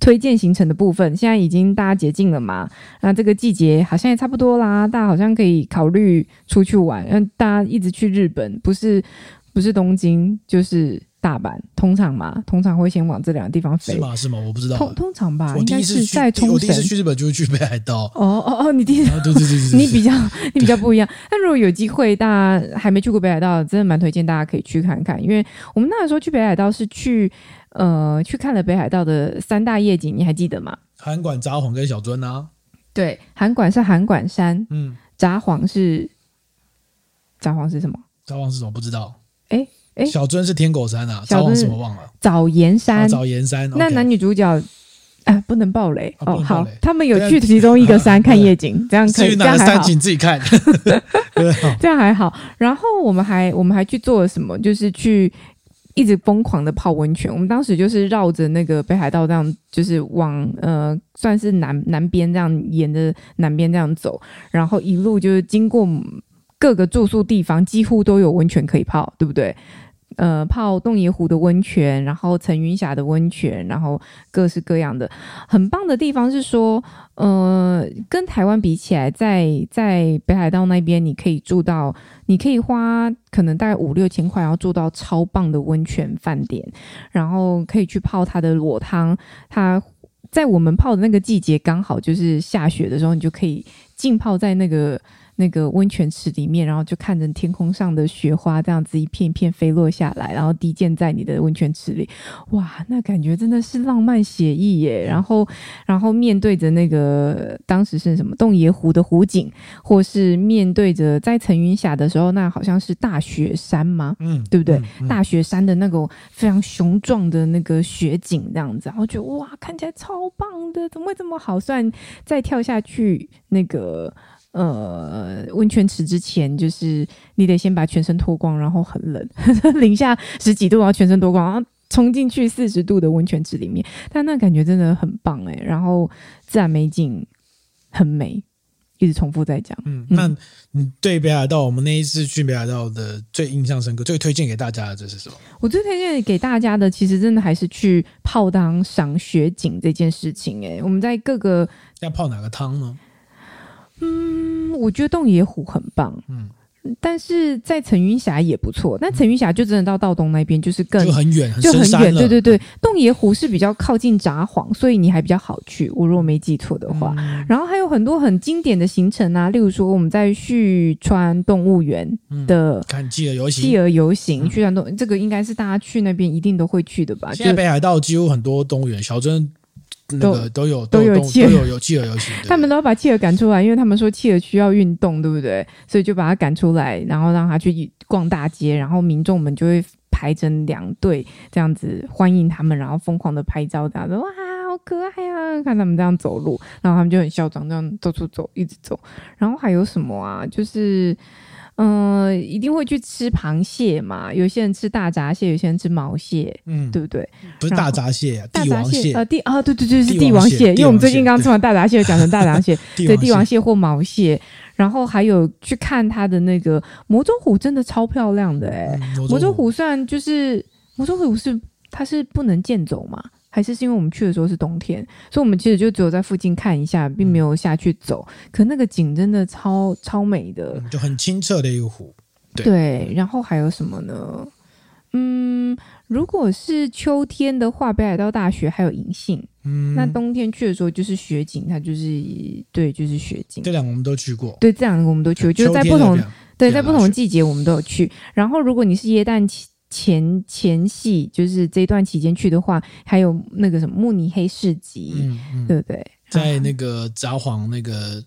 推荐行程的部分，现在已经大家解禁了嘛？那这个季节好像也差不多啦，大家好像可以考虑出去玩。嗯，大家一直去日本，不是不是东京就是大阪，通常嘛，通常会先往这两个地方飞。是吗？是吗？我不知道。通通常吧，我第一次去，我第一次去日本就是去北海道。哦哦哦，你第一次？啊、对，对，对，对对对，你比较 你比较不一样。但如果有机会，大家还没去过北海道，真的蛮推荐大家可以去看看，因为我们那时候去北海道是去。呃，去看了北海道的三大夜景，你还记得吗？函馆、札幌跟小樽啊。对，函馆是函馆山，嗯，札幌是札幌是什么？札幌是什么？不知道。哎哎，小樽是天狗山啊，札幌什么忘了？早岩山，早岩山。那男女主角啊，不能暴雷哦。好，他们有去其中一个山看夜景，这样可以。至于哪个山景自己看。这样还好。然后我们还我们还去做了什么？就是去。一直疯狂的泡温泉。我们当时就是绕着那个北海道这样，就是往呃算是南南边这样沿着南边这样走，然后一路就是经过各个住宿地方，几乎都有温泉可以泡，对不对？呃，泡洞爷湖的温泉，然后层云峡的温泉，然后各式各样的很棒的地方是说，呃，跟台湾比起来，在在北海道那边，你可以住到，你可以花可能大概五六千块，然后住到超棒的温泉饭店，然后可以去泡它的裸汤。它在我们泡的那个季节，刚好就是下雪的时候，你就可以浸泡在那个。那个温泉池里面，然后就看着天空上的雪花这样子一片一片飞落下来，然后滴溅在你的温泉池里，哇，那感觉真的是浪漫写意耶！然后，然后面对着那个当时是什么洞爷湖的湖景，或是面对着在层云峡的时候，那好像是大雪山吗？嗯，对不对？嗯嗯、大雪山的那个非常雄壮的那个雪景这样子，然后觉得哇，看起来超棒的，怎么会这么好？算再跳下去那个。呃，温泉池之前，就是你得先把全身脱光，然后很冷，零下十几度，然后全身脱光，然后冲进去四十度的温泉池里面，但那感觉真的很棒哎。然后自然美景很美，一直重复在讲。嗯，那你对北海道，我们那一次去北海道的最印象深刻、最推荐给大家的这是什么？我最推荐给大家的，其实真的还是去泡汤赏雪景这件事情哎。我们在各个要泡哪个汤呢？嗯，我觉得洞爷湖很棒，嗯，但是在层云峡也不错。但层云峡就真的到道东那边，就是更就很远，就很远。对对对，洞爷湖是比较靠近札幌，所以你还比较好去。我如果没记错的话，嗯、然后还有很多很经典的行程啊，例如说我们在旭川动物园的、嗯、看企鹅游行，企鹅游行，旭川动这个应该是大家去那边一定都会去的吧？现在北海道几乎很多动物园，小镇。那个都有都有企鹅都有 有企鹅游行，他们都要把企鹅赶出来，因为他们说企鹅需要运动，对不对？所以就把它赶出来，然后让它去逛大街，然后民众们就会排成两队这样子欢迎他们，然后疯狂的拍照，这样子哇，好可爱啊！看他们这样走路，然后他们就很嚣张，这样到处走，一直走。然后还有什么啊？就是。嗯、呃，一定会去吃螃蟹嘛？有些人吃大闸蟹，有些人吃毛蟹，嗯，对不对？不是大闸蟹啊，帝王蟹呃，帝啊，对对对，是帝王蟹。因为我们最近刚吃完大闸蟹，讲成大闸蟹，对，帝王蟹或毛蟹。然后还有去看它的那个魔周虎，真的超漂亮的哎、欸！嗯、摩周湖虽然就是魔周虎是它是不能健走嘛。还是是因为我们去的时候是冬天，所以我们其实就只有在附近看一下，并没有下去走。嗯、可那个景真的超超美的，就很清澈的一个湖。对，对，然后还有什么呢？嗯，如果是秋天的话，北海道大学还有银杏。嗯，那冬天去的时候就是雪景，它就是对，就是雪景。这两个我们都去过。对，这两个我们都去过，就是在不同对，在不同的季节我们都有去。然后如果你是耶诞期。前前戏就是这段期间去的话，还有那个什么慕尼黑市集，嗯嗯、对不对？在那个札幌那个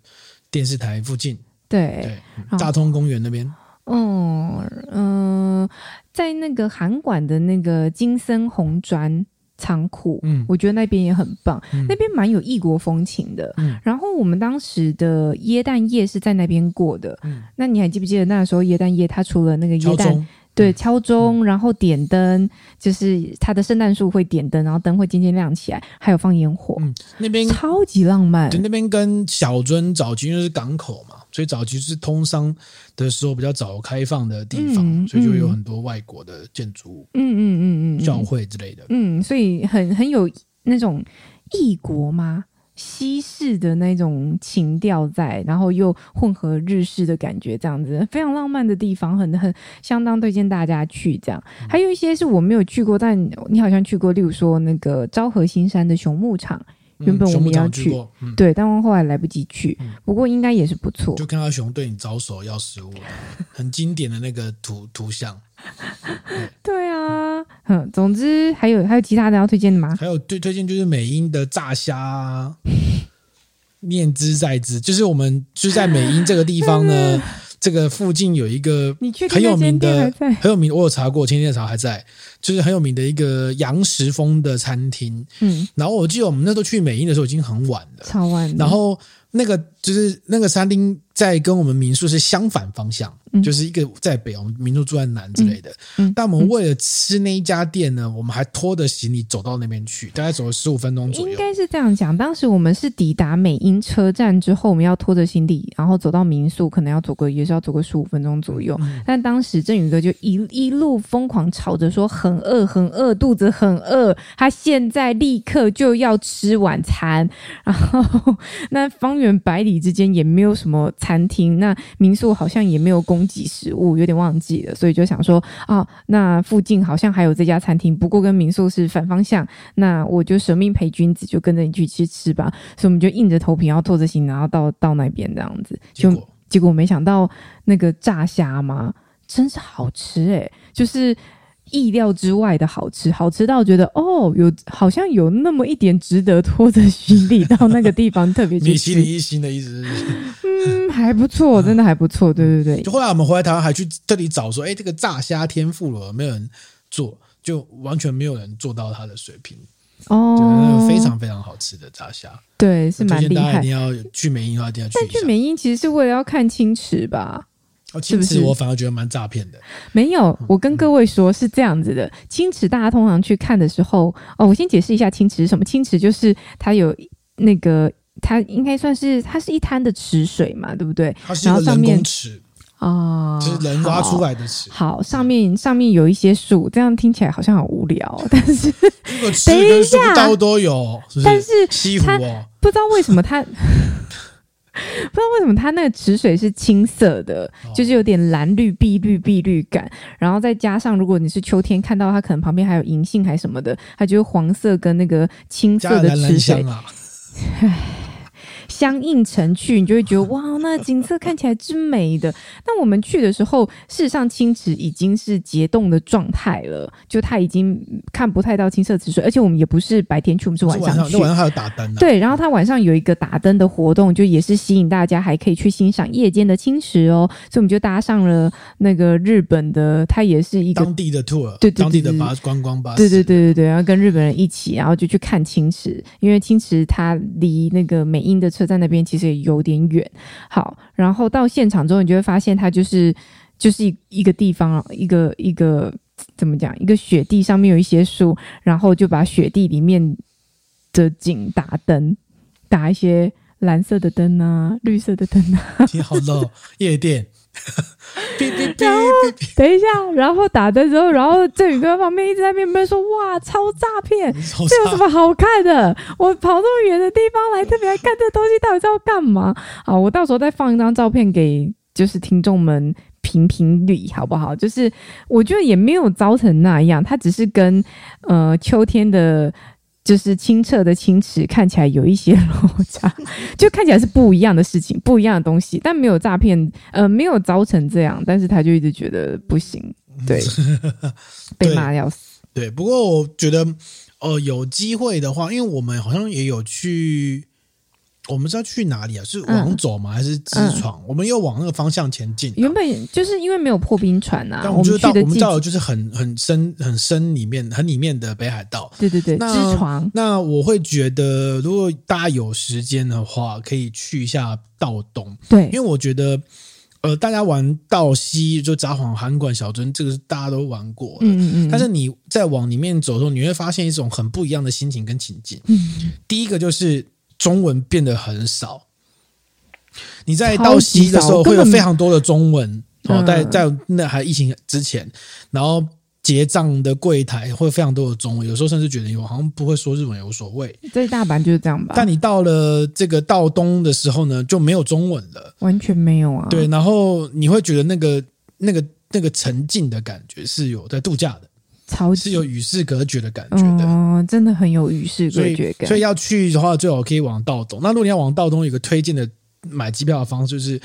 电视台附近，对对，大通公园那边。嗯嗯、呃，在那个韩馆的那个金森红砖仓库，嗯，我觉得那边也很棒，嗯、那边蛮有异国风情的。嗯，然后我们当时的椰蛋夜是在那边过的。嗯，那你还记不记得那时候椰蛋夜，它除了那个耶诞。对，敲钟，然后点灯，嗯、就是它的圣诞树会点灯，然后灯会渐渐亮起来，还有放烟火。嗯，那边超级浪漫。对，那边跟小樽早期因为是港口嘛，所以早期是通商的时候比较早开放的地方，嗯、所以就有很多外国的建筑物，嗯嗯嗯嗯，教会之类的。嗯，所以很很有那种异国吗？西式的那种情调在，然后又混合日式的感觉，这样子非常浪漫的地方，很很相当推荐大家去。这样，还有一些是我没有去过，但你好像去过，例如说那个昭和新山的熊牧场，原本我们要去，嗯、对，但我后来来不及去。嗯、不过应该也是不错。就看到熊对你招手要食物，很经典的那个图图像。对啊，嗯，总之还有还有其他的要推荐的吗？还有最推荐就是美英的炸虾，念之在之，就是我们就是在美英这个地方呢，这个附近有一个很有名的很有名，我有查过，前天查还在，就是很有名的一个洋食风的餐厅。嗯，然后我记得我们那时候去美英的时候已经很晚了，超晚。然后那个就是那个餐厅在跟我们民宿是相反方向。就是一个在北，我们民宿住在南之类的。嗯，但我们为了吃那一家店呢，我们还拖着行李走到那边去，大概走了十五分钟左右。应该是这样讲，当时我们是抵达美英车站之后，我们要拖着行李，然后走到民宿，可能要走个也是要走个十五分钟左右。嗯、但当时振宇哥就一一路疯狂吵着说很饿，很饿，肚子很饿，他现在立刻就要吃晚餐。然后那方圆百里之间也没有什么餐厅，那民宿好像也没有供。给食物有点忘记了，所以就想说啊，那附近好像还有这家餐厅，不过跟民宿是反方向，那我就舍命陪君子，就跟着你去吃吃吧。所以我们就硬着头皮，然后拖着行，然后到到那边这样子。就结果，结果没想到那个炸虾嘛，真是好吃诶，就是。意料之外的好吃，好吃到觉得哦，有好像有那么一点值得拖着行李到那个地方，特别米其林一星的意思是，嗯，还不错，真的还不错，对对对。就后来我们回来台湾，还去这里找说，哎，这个炸虾天妇罗没有人做，就完全没有人做到它的水平哦，非常非常好吃的炸虾，对，是蛮厉害。一定要去美英的话，一定要去。但去美英其实是为了要看清池吧？青池我反而觉得蛮诈骗的。没有，我跟各位说是这样子的。青池大家通常去看的时候，哦，我先解释一下青池是什么。青池就是它有那个，它应该算是它是一滩的池水嘛，对不对？它是一个人工池啊，就是人挖出来的池。好，上面上面有一些树，这样听起来好像很无聊，但是等一下，都都有，但是西湖哦，不知道为什么它。不知道为什么它那个池水是青色的，就是有点蓝绿、碧绿、碧绿感，然后再加上如果你是秋天看到它，可能旁边还有银杏还什么的，它就是黄色跟那个青色的池水。唉。相映成趣，你就会觉得 哇，那景色看起来真美的。但我们去的时候，事实上青池已经是结冻的状态了，就它已经看不太到青色池水，而且我们也不是白天去，我们是晚上去。那晚上还有打灯啊？对，然后它晚上有一个打灯的活动，就也是吸引大家还可以去欣赏夜间的青池哦。所以我们就搭上了那个日本的，它也是一个当地的 tour，对，对，对，当地的巴观光巴士，对对对对对，然后跟日本人一起，然后就去看青池，因为青池它离那个美英的车在那边其实也有点远，好，然后到现场之后，你就会发现它就是就是一一个地方，一个一个怎么讲，一个雪地上面有一些树，然后就把雪地里面的景打灯，打一些蓝色的灯啊，绿色的灯啊，挺好的夜店。然后等一下，然后打的时候，然后振宇哥旁边一直在那边说：“哇，超诈骗！这有什么好看的？我跑这么远的地方来，特别来看这东西，到底是要干嘛？”好，我到时候再放一张照片给就是听众们评评理，好不好？就是我觉得也没有糟成那样，他只是跟呃秋天的。就是清澈的清池看起来有一些 落差，就看起来是不一样的事情，不一样的东西，但没有诈骗，呃，没有造成这样，但是他就一直觉得不行，对，被骂要死。对，不过我觉得，呃，有机会的话，因为我们好像也有去。我们是要去哪里啊？是往走吗？还是直闯？我们又往那个方向前进。原本就是因为没有破冰船啊，但我们就到我们到了就是很很深很深里面很里面的北海道。对对对，那直闯。那我会觉得，如果大家有时间的话，可以去一下道东。对，因为我觉得，呃，大家玩道西就札幌函馆小樽，这个是大家都玩过。嗯嗯嗯。但是你在往里面走的时候，你会发现一种很不一样的心情跟情境。嗯。第一个就是。中文变得很少，你在到西的时候会有非常多的中文哦，在在那还疫情之前，然后结账的柜台会非常多的中文，有时候甚至觉得我好像不会说日文也无所谓。在大阪就是这样吧。但你到了这个道东的时候呢，就没有中文了，完全没有啊。对，然后你会觉得那个那个那个沉浸的感觉是有在度假的。超是有与世隔绝的感觉的，哦，真的很有与世隔绝感。所以要去的话，最好可以往道东。那如果你要往道东，有一个推荐的买机票的方式，就是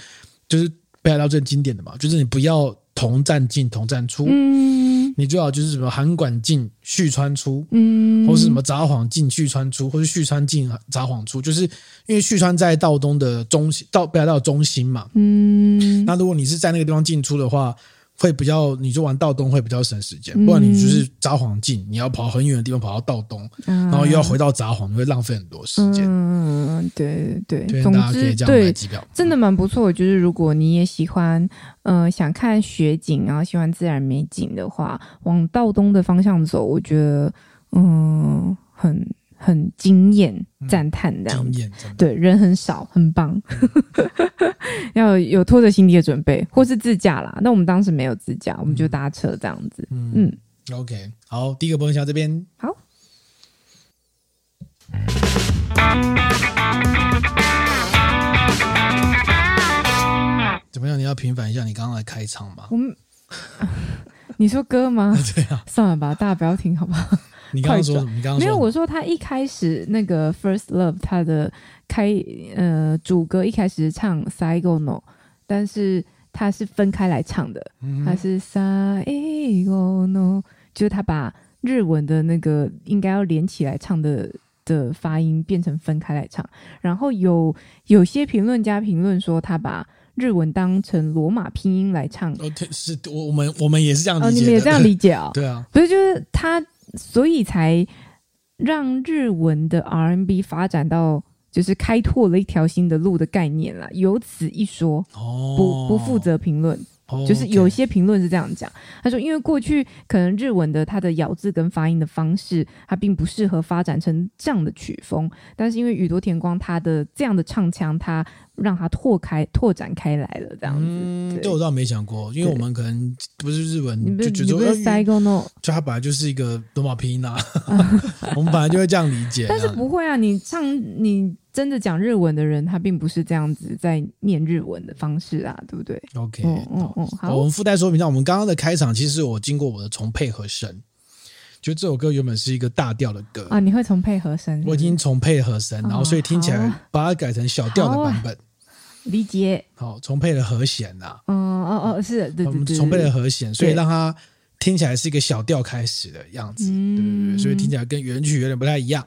就是北海道最经典的嘛，就是你不要同站进同站出，嗯，你最好就是什么函馆进旭川出，嗯，或是什么札幌进旭川出，或是旭川进札幌出，就是因为旭川在道东的中心，到北海道中心嘛，嗯，那如果你是在那个地方进出的话。会比较，你就玩道东会比较省时间，不然你就是札幌近，你要跑很远的地方跑到道东，然后又要回到札幌，你会浪费很多时间。嗯，对对对，总之对，真的蛮不错。就是如果你也喜欢，呃，想看雪景，然后喜欢自然美景的话，往道东的方向走，我觉得，嗯，很。很惊艳，赞叹这样，对，人很少，很棒，要有拖着行李的准备，或是自驾啦。那我们当时没有自驾，我们就搭车这样子。嗯，嗯，OK，好，第一个分享这边好。怎么样？你要平反一下你刚刚的开场吗？我们，你说歌吗？对啊，算了吧，大家不要听，好不好？你刚刚说什么？你刚刚说。没有，我说他一开始那个 First Love，他的开呃主歌一开始是唱 Saigo no，但是他是分开来唱的，嗯、他是 Saigo no，就是他把日文的那个应该要连起来唱的的发音变成分开来唱，然后有有些评论家评论说他把日文当成罗马拼音来唱，哦，是我我们我们也是这样理解，哦，你们也这样理解啊？对啊，不是就是他。所以才让日文的 R&B 发展到就是开拓了一条新的路的概念啦。有此一说，不不负责评论。就是有些评论是这样讲，他说，因为过去可能日文的它的咬字跟发音的方式，它并不适合发展成这样的曲风，但是因为宇多田光他的这样的唱腔，他让它拓开拓展开来了，这样子。嗯，这我倒没想过，因为我们可能不是日文，就觉得就它本来就是一个罗马拼音啊，我们本来就会这样理解。但是不会啊，你唱你。真的讲日文的人，他并不是这样子在念日文的方式啊，对不对？OK，嗯嗯嗯，好，我们附带说明一下，我们刚刚的开场其实我经过我的重配和声，就这首歌原本是一个大调的歌啊，你会重配和声？我已经重配和声，然后所以听起来把它改成小调的版本，理解。好，重配了和弦呐，哦哦哦，是，对对对，重配了和弦，所以让它听起来是一个小调开始的样子，对对对，所以听起来跟原曲有点不太一样。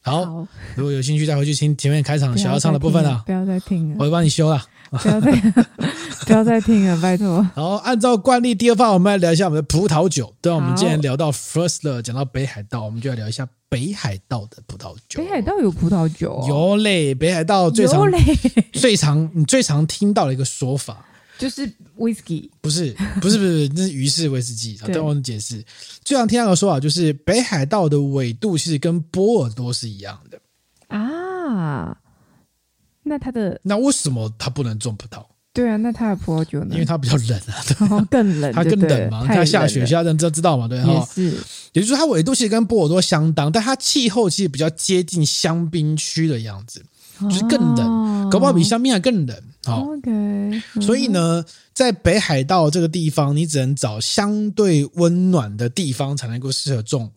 好，好，如果有兴趣，再回去听前面开场小要唱的部分啊。不要再听了，我会帮你修了。不要再，不要再听了，拜托。好，按照惯例，第二趴我们来聊一下我们的葡萄酒。对，我们既然聊到 First 讲到北海道，我们就要聊一下北海道的葡萄酒。北海道有葡萄酒？哦？有嘞，北海道最常、最常、你最常听到的一个说法。就是 whisky，不是不是不是，那是鱼式威士忌。等我们解释，最常听到的说法就是北海道的纬度其实跟波尔多是一样的啊。那它的那为什么它不能种葡萄？对啊，那它的葡萄酒呢？因为它比较冷啊，对 哦、更冷，它更冷嘛。它下雪，下人都知道嘛，对哈。也是，也就是说它纬度其实跟波尔多相当，但它气候其实比较接近香槟区的样子。就是更冷，搞不好比香槟还更冷。好，OK。所以呢，在北海道这个地方，你只能找相对温暖的地方，才能够适合种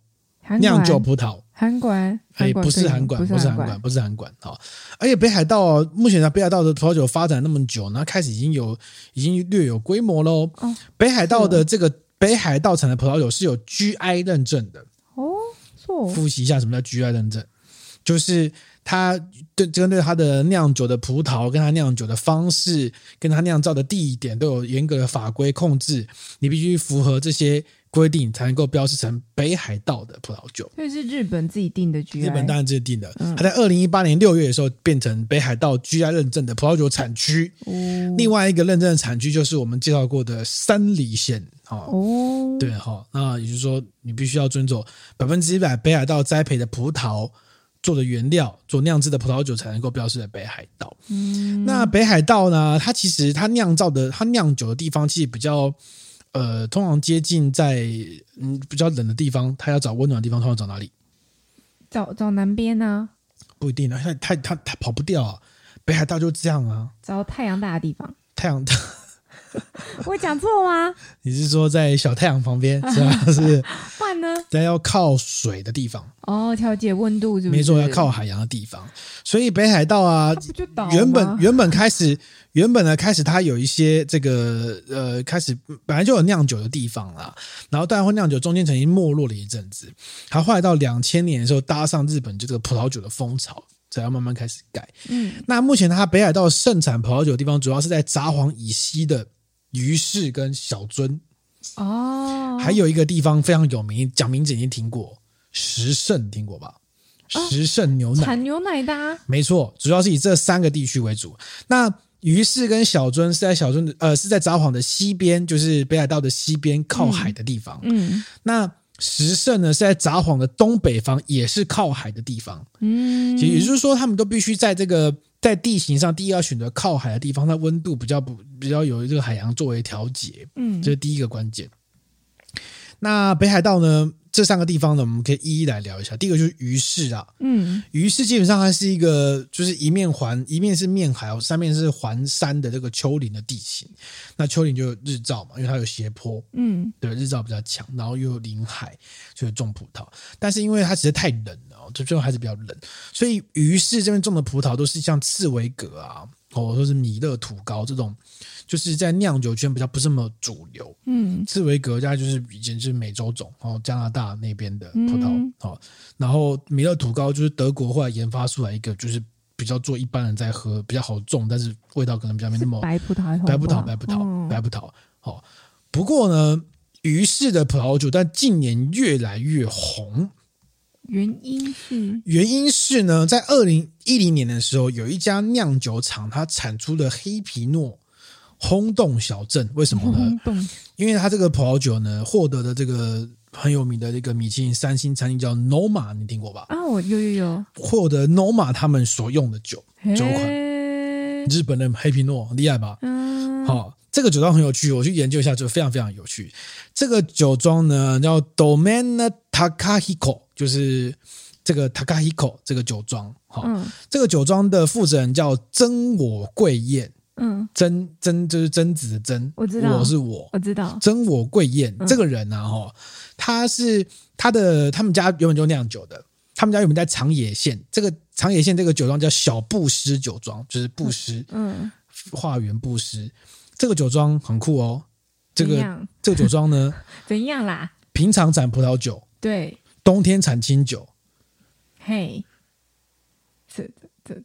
酿酒葡萄。函馆，哎，不是韩馆，不是韩馆，不是韩馆。好，而且北海道目前在北海道的葡萄酒发展那么久，那开始已经有已经略有规模喽。北海道的这个北海道产的葡萄酒是有 GI 认证的。哦，复习一下什么叫 GI 认证，就是。它对针对它的酿酒的葡萄，跟它酿酒的方式，跟它酿造的地点都有严格的法规控制，你必须符合这些规定，才能够标示成北海道的葡萄酒。这是日本自己定的 GI，日本当然自己定的。它在二零一八年六月的时候变成北海道 GI 认证的葡萄酒产区。哦。另外一个认证的产区就是我们介绍过的山梨县。哦。对哈，那也就是说，你必须要遵守百分之一百北海道栽培的葡萄。做的原料做酿制的葡萄酒才能够标示在北海道。嗯，那北海道呢？它其实它酿造的它酿酒的地方其实比较呃，通常接近在嗯比较冷的地方，它要找温暖的地方，通常找哪里？找找南边呢？不一定啊，它它它它跑不掉啊。北海道就这样啊，找太阳大的地方。太阳大。我讲错吗？你是说在小太阳旁边 是吧？是换呢？在要靠水的地方哦，调节温度是不是？没错，要靠海洋的地方。所以北海道啊，原本原本开始原本呢开始它有一些这个呃开始本来就有酿酒的地方啦，然后当然会酿酒，中间曾经没落了一阵子。它后来到两千年的时候搭上日本这个葡萄酒的风潮，才要慢慢开始改。嗯，那目前它北海道盛产葡萄酒的地方主要是在札幌以西的。鱼市跟小樽。哦，还有一个地方非常有名，讲名字已经听过，石胜听过吧？石胜牛奶，产牛奶的，啊，没错，主要是以这三个地区为主。那于是跟小樽是在小樽的，呃，是在札幌的西边，就是北海道的西边靠海的地方。嗯，嗯那石胜呢是在札幌的东北方，也是靠海的地方。嗯，也就是说，他们都必须在这个在地形上，第一要选择靠海的地方，它温度比较不比较有这个海洋作为调节。嗯，这是第一个关键。那北海道呢？这三个地方呢，我们可以一一来聊一下。第一个就是鱼市啊，嗯，鱼市基本上它是一个，就是一面环，一面是面海，三面是环山的这个丘陵的地形。那丘陵就有日照嘛，因为它有斜坡，嗯，对，日照比较强，然后又有临海，所以种葡萄。但是因为它实在太冷了，就最后还是比较冷，所以于是这边种的葡萄都是像刺猬葛啊，或者说是米勒土高这种。就是在酿酒圈比较不是那么主流，嗯，刺猬葛家就是以前是美洲种，哦，加拿大那边的葡萄，好、嗯，然后米勒土高就是德国后来研发出来一个，就是比较做一般人在喝，比较好种，但是味道可能比较没那么白葡萄，白葡萄，白葡萄，白葡萄，好。不过呢，鱼市的葡萄酒但近年越来越红，原因是原因是呢，在二零一零年的时候，有一家酿酒厂它产出的黑皮诺。轰动小镇，为什么呢？因为它这个葡萄酒呢，获得的这个很有名的这个米其林三星餐厅叫 Noma，你听过吧？啊，我有有有，获得 Noma 他们所用的酒酒款，日本的黑皮诺，厉害吧？嗯，好，这个酒庄很有趣，我去研究一下，就非常非常有趣。这个酒庄呢叫 Domaine Takahiko，就是这个 Takahiko 这个酒庄。好，嗯，这个酒庄的负责人叫真我贵彦。嗯，真真就是曾子的真，我知道，我是我，我知道。真我贵彦、嗯、这个人啊，哈，他是他的他们家原本就酿酒的，他们家原本在长野县，这个长野县这个酒庄叫小布施酒庄，就是布施，嗯，化缘布施，这个酒庄很酷哦。这个这个酒庄呢，怎样啦？平常产葡萄酒，对，冬天产清酒，嘿，这这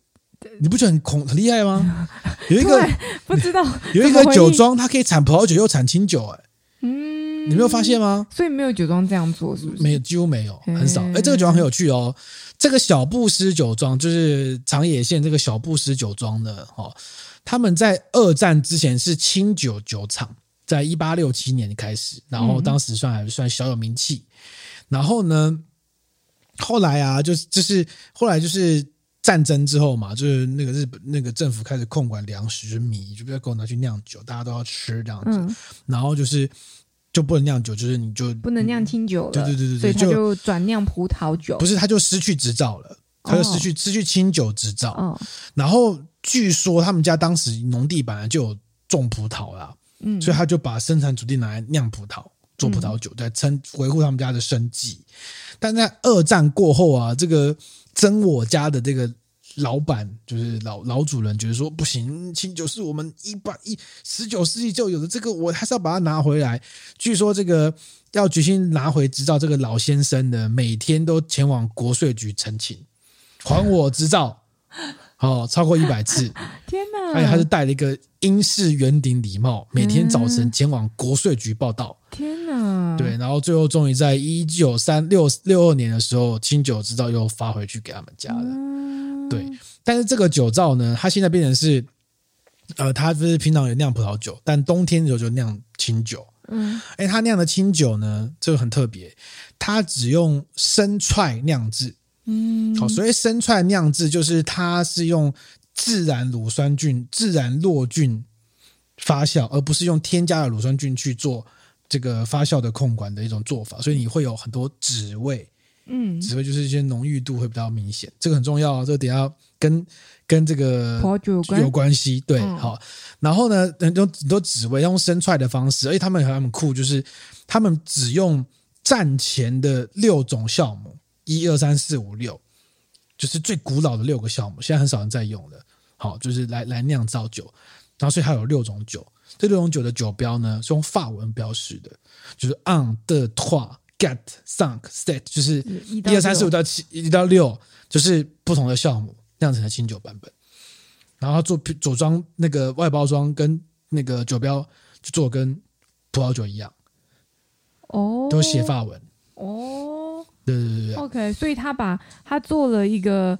这。你不觉得很恐很厉害吗？有一个不知道 有一个酒庄，它可以产葡萄酒又产清酒，哎，嗯，你没有发现吗？所以没有酒庄这样做，是不是？没有，几乎没有，很少。哎，这个酒庄很有趣哦。这个小布施酒庄就是长野县这个小布施酒庄的哦。他们在二战之前是清酒酒厂，在一八六七年开始，然后当时算还算小有名气。然后呢，后来啊，就是就是后来就是。战争之后嘛，就是那个日本那个政府开始控管粮食，就是米就不要给我拿去酿酒，大家都要吃这样子。嗯、然后就是就不能酿酒，就是你就不能酿清酒了。对对对对，所以他就转酿葡萄酒。不是，他就失去执照了，他就失去、哦、失去清酒执照。哦、然后据说他们家当时农地本来就有种葡萄啦，嗯，所以他就把生产土地拿来酿葡萄，做葡萄酒，在撑维护他们家的生计。但在二战过后啊，这个。真我家的这个老板就是老老主人，觉得说不行，清酒是我们一八一十九世纪就有的，这个我还是要把它拿回来。据说这个要决心拿回执照，这个老先生呢，每天都前往国税局澄清，还我执照。哦，超过一百次，天哪！而且他是戴了一个英式圆顶礼帽，每天早晨前往国税局报到。天哪！对，然后最后终于在一九三六六二年的时候，清酒执照又发回去给他们家了。嗯、对，但是这个酒造呢，它现在变成是，呃，它不是平常有酿葡萄酒，但冬天的时候就酿清酒。嗯，哎，它酿的清酒呢，这个很特别，它只用生踹酿制。嗯，好，所以生踹酿制，就是它是用自然乳酸菌、自然落菌发酵，而不是用添加的乳酸菌去做这个发酵的控管的一种做法，所以你会有很多酯味。嗯，酯味就是一些浓郁度会比较明显，这个很重要啊，这个等下跟跟这个有关系。对，好，然后呢，很多很多酯味用生踹的方式，而且他们还很酷，就是他们只用战前的六种酵母。一二三四五六，就是最古老的六个酵母，现在很少人在用的。好，就是来来酿造酒，然后所以它有六种酒。这六种酒的酒标呢，是用法文标示的，就是 un deux trois quatre cinq sept，就是一二三四五到七一到六，就是不同的酵母酿成的清酒版本。然后做组装那个外包装跟那个酒标，就做跟葡萄酒一样，哦，都写法文，哦，对对对对，OK，所以他把他做了一个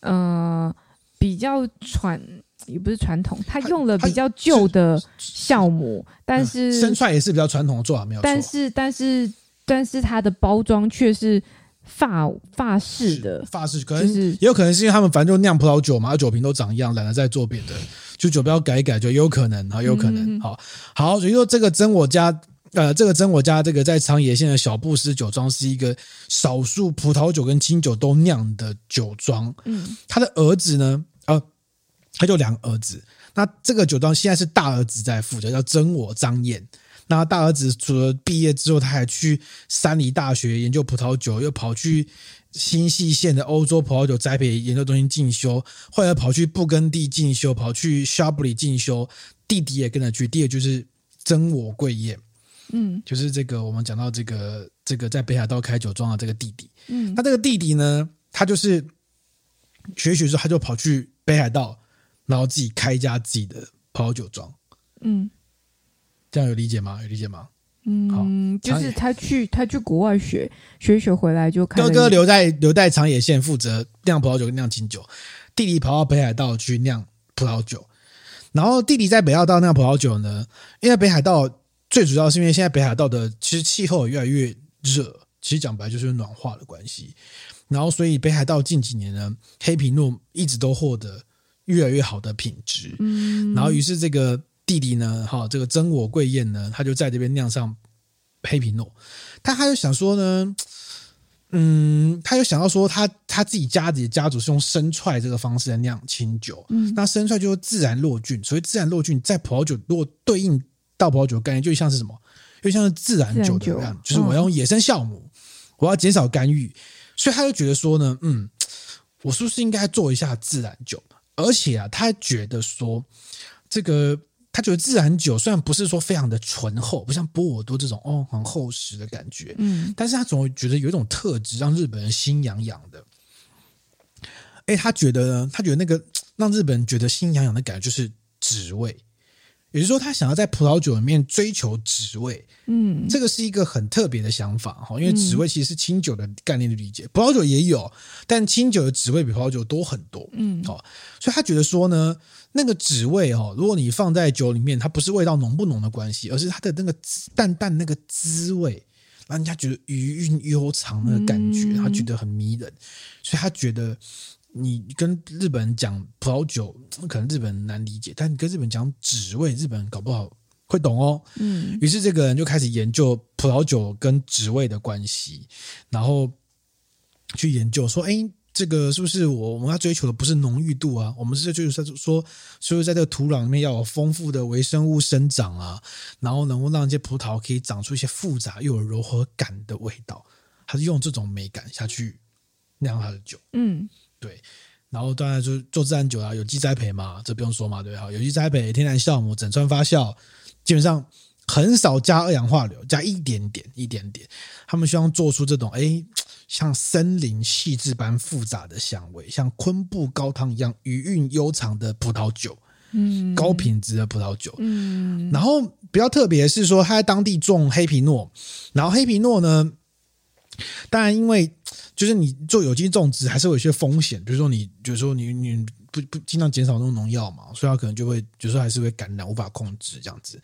呃比较传，也不是传统，他用了比较旧的酵母，但是生菜也是比较传统的做法，没有错，但是但是但是它的包装却是。法法式的法式，可能也有可能是因为他们反正就酿葡萄酒嘛，酒瓶都长一样，懒得再做别的，就酒标改一改就有可能，啊有可能，好好，所以说这个真我家，呃，这个真我家这个在长野县的小布斯酒庄是一个少数葡萄酒跟清酒都酿的酒庄，嗯，他的儿子呢，呃，他就两个儿子，那这个酒庄现在是大儿子在负责，叫真我张彦。那大儿子除了毕业之后，他还去山梨大学研究葡萄酒，又跑去新潟县的欧洲葡萄酒栽培研究中心进修，后来跑去布根地进修，跑去夏布里进修，弟弟也跟着去。第二就是真我贵彦，嗯，就是这个我们讲到这个这个在北海道开酒庄的这个弟弟，嗯，他这个弟弟呢，他就是学学之后，他就跑去北海道，然后自己开一家自己的葡萄酒庄，嗯。这样有理解吗？有理解吗？嗯，好，就是他去他去国外学学学回来就开哥哥留在留在长野县负责酿葡萄酒跟酿清酒，弟弟跑到北海道去酿葡萄酒，然后弟弟在北海道酿葡萄酒呢，因为北海道最主要是因为现在北海道的其实气候越来越热，其实讲白就是暖化的关系，然后所以北海道近几年呢，黑皮诺一直都获得越来越好的品质，嗯，然后于是这个。弟弟呢？哈，这个真我贵彦呢，他就在这边酿上黑皮诺。但他就想说呢，嗯，他就想到说他他自己家里的家族是用生踹这个方式来酿清酒。嗯，那生踹就是自然落菌，所以自然落菌在葡萄酒如果对应到葡萄酒的概念，就像是什么？就像是自然酒的样，就是我要用野生酵母，我要减少干预。所以他就觉得说呢，嗯，我是不是应该做一下自然酒？而且啊，他觉得说这个。他觉得自然酒虽然不是说非常的醇厚，不像波尔多这种哦很厚实的感觉，嗯，但是他总会觉得有一种特质让日本人心痒痒的。哎，他觉得呢，他觉得那个让日本人觉得心痒痒的感觉就是脂味，也就是说他想要在葡萄酒里面追求脂味，嗯，这个是一个很特别的想法哈，因为脂味其实是清酒的概念的理解，嗯，葡萄酒也有，但清酒的脂味比葡萄酒多很多，嗯，好，所以他觉得说呢。那个脂味哦，如果你放在酒里面，它不是味道浓不浓的关系，而是它的那个淡淡那个滋味，让人家觉得余韵悠长那个感觉，他觉得很迷人。所以他觉得你跟日本人讲葡萄酒，可能日本人难理解，但你跟日本人讲脂味，日本人搞不好会懂哦。嗯，于是这个人就开始研究葡萄酒跟脂味的关系，然后去研究说，哎。这个是不是我我们要追求的不是浓郁度啊？我们是追求说，是不是在这个土壤里面要有丰富的微生物生长啊，然后能够让这些葡萄可以长出一些复杂又有柔和感的味道？他是用这种美感下去酿他的酒。嗯，对。然后当然就做自然酒啊，有机栽培嘛，这不用说嘛，对哈，有机栽培、天然酵母、整串发酵，基本上很少加二氧化硫，加一点点，一点点。他们希望做出这种哎。像森林细致般复杂的香味，像昆布高汤一样余韵悠长的葡萄酒，嗯，高品质的葡萄酒，嗯。然后比较特别的是说，他在当地种黑皮诺，然后黑皮诺呢，当然因为就是你做有机种植还是有一些风险，比如说你，就是说你你不不尽量减少那种农药嘛，所以它可能就会，就是还是会感染，无法控制这样子。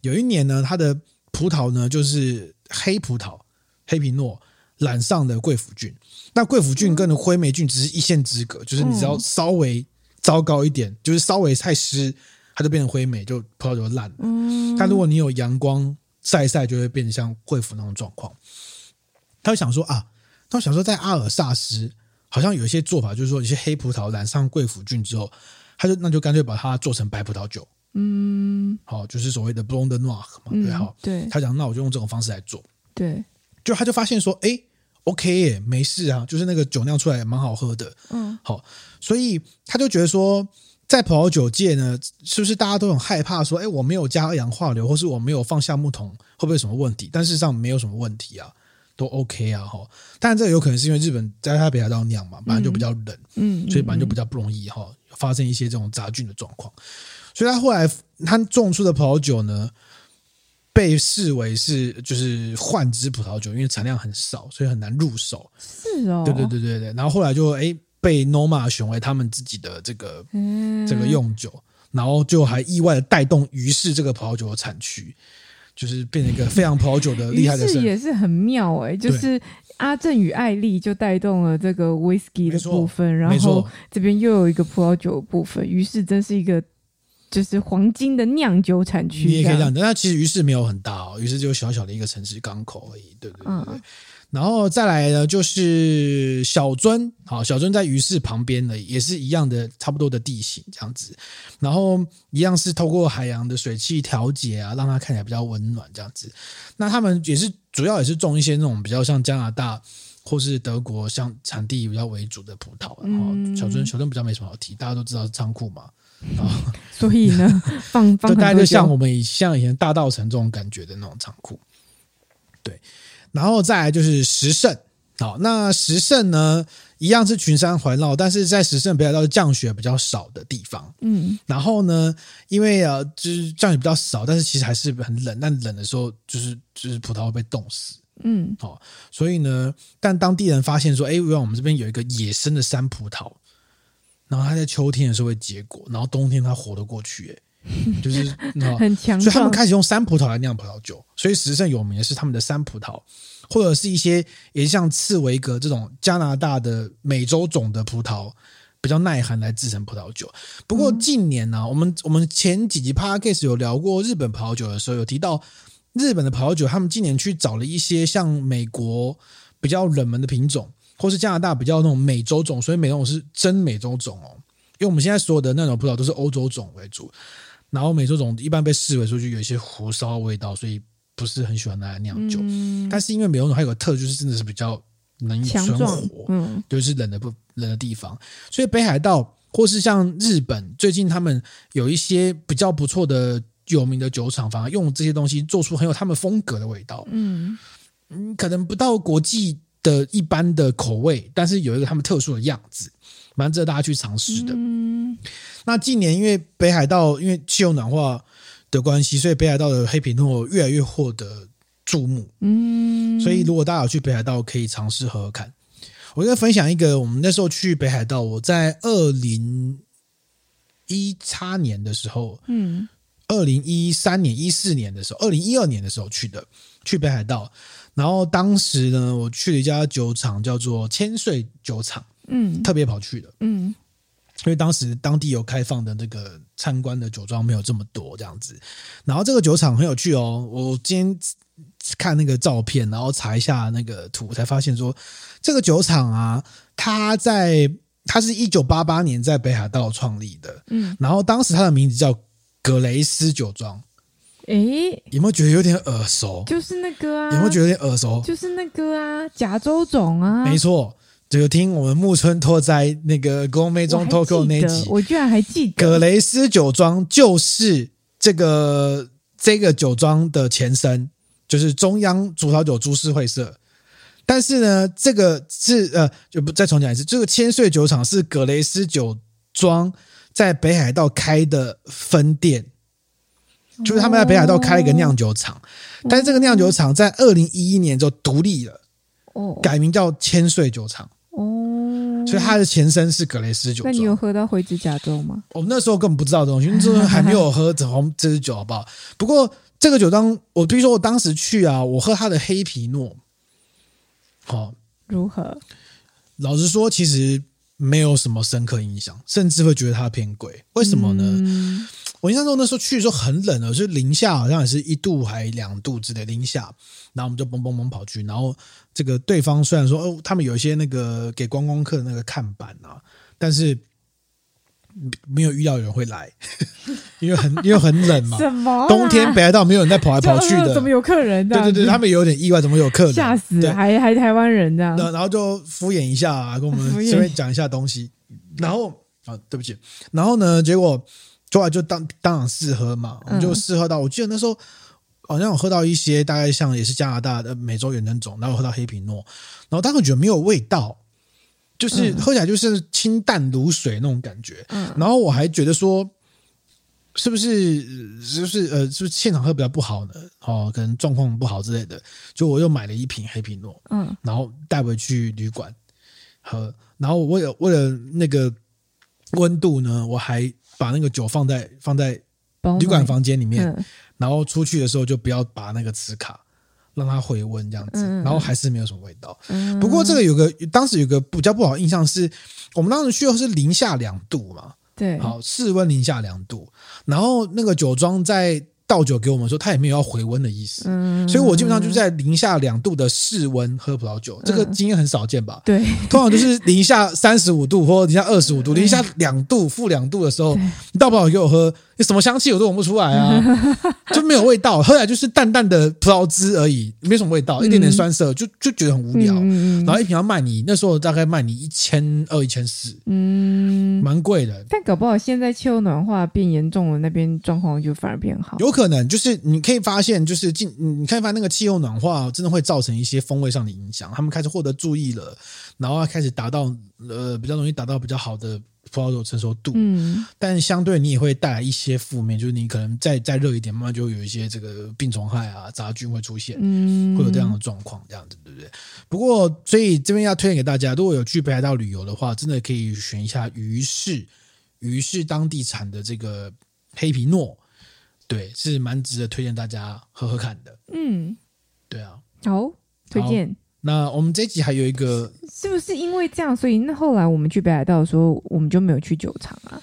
有一年呢，它的葡萄呢就是黑葡萄，黑皮诺。染上的贵腐菌，那贵腐菌跟灰霉菌只是一线之隔，就是你只要稍微糟糕一点，就是稍微太湿，它就变成灰霉，就葡萄就烂了。嗯，但如果你有阳光晒一晒，就会变成像贵腐那种状况。他就想说啊，他想说在阿尔萨斯好像有一些做法，就是说一些黑葡萄染上贵腐菌之后，他就那就干脆把它做成白葡萄酒。嗯，好，就是所谓的 Blanc de Noir 嘛，对，好，对。他讲那我就用这种方式来做，对。就他就发现说，哎、欸，OK 耶，没事啊，就是那个酒酿出来也蛮好喝的，嗯，好，所以他就觉得说，在葡萄酒界呢，是不是大家都很害怕说，哎、欸，我没有加二氧化硫，或是我没有放橡木桶，会不会有什么问题？但事实上没有什么问题啊，都 OK 啊，哈。当然，这有可能是因为日本在它北海道酿嘛，本来就比较冷，嗯，所以本来就比较不容易哈，发生一些这种杂菌的状况。所以他后来他种出的葡萄酒呢，被视为是就是换支葡萄酒，因为产量很少，所以很难入手。是哦，对对对对对。然后后来就哎被 Noma 选为他们自己的这个、嗯、这个用酒，然后就还意外的带动于是这个葡萄酒的产区，就是变成一个非常葡萄酒的厉害的。是也是很妙哎、欸，就是阿正与艾丽就带动了这个 whisky 的部分，然后这边又有一个葡萄酒的部分，于是真是一个。就是黄金的酿酒产区，你也可以这样，但它其实于是没有很大哦，于是就小小的一个城市港口而已，对对对，对、嗯、然后再来呢，就是小樽，好，小樽在鱼市旁边的，也是一样的，差不多的地形这样子。然后一样是透过海洋的水汽调节啊，让它看起来比较温暖这样子。那他们也是主要也是种一些那种比较像加拿大或是德国像产地比较为主的葡萄。然后小樽小樽比较没什么好提，大家都知道是仓库嘛。啊，所以呢，放 放大概就像我们以像以前大道城这种感觉的那种仓库，对，然后再来就是十胜，好，那十胜呢，一样是群山环绕，但是在十胜北海道是降雪比较少的地方，嗯，然后呢，因为啊，就是降雪比较少，但是其实还是很冷，但冷的时候就是就是葡萄会被冻死，嗯，好，所以呢，但当地人发现说，哎，原来我们这边有一个野生的山葡萄。然后它在秋天的时候会结果，然后冬天它活得过去，哎，就是很强。所以他们开始用山葡萄来酿葡萄酒，所以十胜有名的是他们的山葡萄，或者是一些也像刺维格这种加拿大的美洲种的葡萄，比较耐寒来制成葡萄酒。不过近年呢、啊，我们我们前几集 Podcast 有聊过日本葡萄酒的时候，有提到日本的葡萄酒，他们今年去找了一些像美国比较冷门的品种。或是加拿大比较那种美洲种，所以美洲种是真美洲种哦。因为我们现在所有的那种葡萄都是欧洲种为主，然后美洲种一般被视为说就有一些胡烧味道，所以不是很喜欢拿来酿酒。嗯、但是因为美洲种还有个特质，就是真的是比较能存活，嗯，就是冷的不冷的地方。所以北海道或是像日本，最近他们有一些比较不错的有名的酒厂，反而用这些东西做出很有他们风格的味道。嗯嗯，可能不到国际。的一般的口味，但是有一个他们特殊的样子，蛮值得大家去尝试的。嗯，那近年因为北海道因为气候暖化的关系，所以北海道的黑皮诺越来越获得注目。嗯，所以如果大家有去北海道，可以尝试喝喝看。我跟分享一个，我们那时候去北海道，我在二零一八年的时候，嗯，二零一三年、一四年的时候，二零一二年的时候去的，去北海道。然后当时呢，我去了一家酒厂，叫做千岁酒厂，嗯，特别跑去的，嗯，因为当时当地有开放的那个参观的酒庄没有这么多这样子。然后这个酒厂很有趣哦，我今天看那个照片，然后查一下那个图，才发现说这个酒厂啊，它在它是一九八八年在北海道创立的，嗯，然后当时它的名字叫格雷斯酒庄。哎，有没有觉得有点耳熟？就是那个啊，有没有觉得有点耳熟？就是那个啊，甲州种啊，没错，就听我们木村拓哉那个《Gourmet 中 Tokyo》那集，我居然还记得，葛雷斯酒庄就是这个这个酒庄的前身，就是中央葡萄酒株式会社。但是呢，这个是呃，就不再重讲一次，这个千岁酒厂是葛雷斯酒庄在北海道开的分店。就是他们在北海道开了一个酿酒厂，但是这个酿酒厂在二零一一年就独立了，改名叫千岁酒厂。哦，所以它的前身是格雷斯酒庄。那你有喝到灰指甲粥吗？我们那时候根本不知道这东西，因为这时候还没有喝紫红这支酒，好不好？不过这个酒庄，我比如说我当时去啊，我喝它的黑皮诺，好，如何？老实说，其实没有什么深刻印象，甚至会觉得它偏贵。为什么呢？嗯我印象中那时候去的时候很冷的，就是零下好像也是一度还两度之类零下，然后我们就蹦蹦蹦跑去，然后这个对方虽然说哦，他们有一些那个给观光客的那个看板啊，但是没有遇到有人会来，因为很因为很冷嘛，冬天北海道没有人在跑来跑去的，怎么有客人？对对对，他们有点意外，怎么有客人？吓死了，还还台湾人这样，然后就敷衍一下啊，跟我们随便讲一下东西，然后啊，对不起，然后呢，结果。后来就当当场试喝嘛，我们就试喝到，我记得那时候好像我喝到一些大概像也是加拿大的美洲原生种，然后喝到黑皮诺，然后当时觉得没有味道，就是喝起来就是清淡如水那种感觉。然后我还觉得说，是不是是不是呃，是不是现场喝比较不好呢？哦，可能状况不好之类的，就我又买了一瓶黑皮诺，嗯，然后带回去旅馆喝，然后为了为了那个温度呢，我还把那个酒放在放在旅馆房间里面，嗯、然后出去的时候就不要拔那个磁卡，让它回温这样子，嗯、然后还是没有什么味道。嗯、不过这个有个当时有个比较不好的印象是，我们当时去的是零下两度嘛。对，好，室温零下两度，然后那个酒庄在倒酒给我们说，他也没有要回温的意思，嗯，所以我基本上就在零下两度的室温喝葡萄酒，这个经验很少见吧？对，通常就是零下三十五度或零下二十五度，零下两度、负两度的时候，你倒葡萄酒给我喝。什么香气我都闻不出来啊，就没有味道，喝起来就是淡淡的葡萄汁而已，没什么味道，一点点酸涩，就就觉得很无聊。然后一瓶要卖你那时候大概卖你一千二、一千四，嗯，蛮贵的。但搞不好现在气候暖化变严重了，那边状况就反而变好。有可能就是你可以发现，就是进你看发现那个气候暖化真的会造成一些风味上的影响，他们开始获得注意了，然后开始达到呃比较容易达到比较好的。葡萄酒成熟度，嗯，但相对你也会带来一些负面，就是你可能再再热一点，慢慢就有一些这个病虫害啊、杂菌会出现，嗯，会有这样的状况，这样子对不对？不过，所以这边要推荐给大家，如果有去北海道旅游的话，真的可以选一下鱼市，鱼市当地产的这个黑皮诺，对，是蛮值得推荐大家喝喝看的，嗯，对啊，好，推荐。那我们这一集还有一个，是不是因为这样，所以那后来我们去北海道的时候，我们就没有去酒厂啊？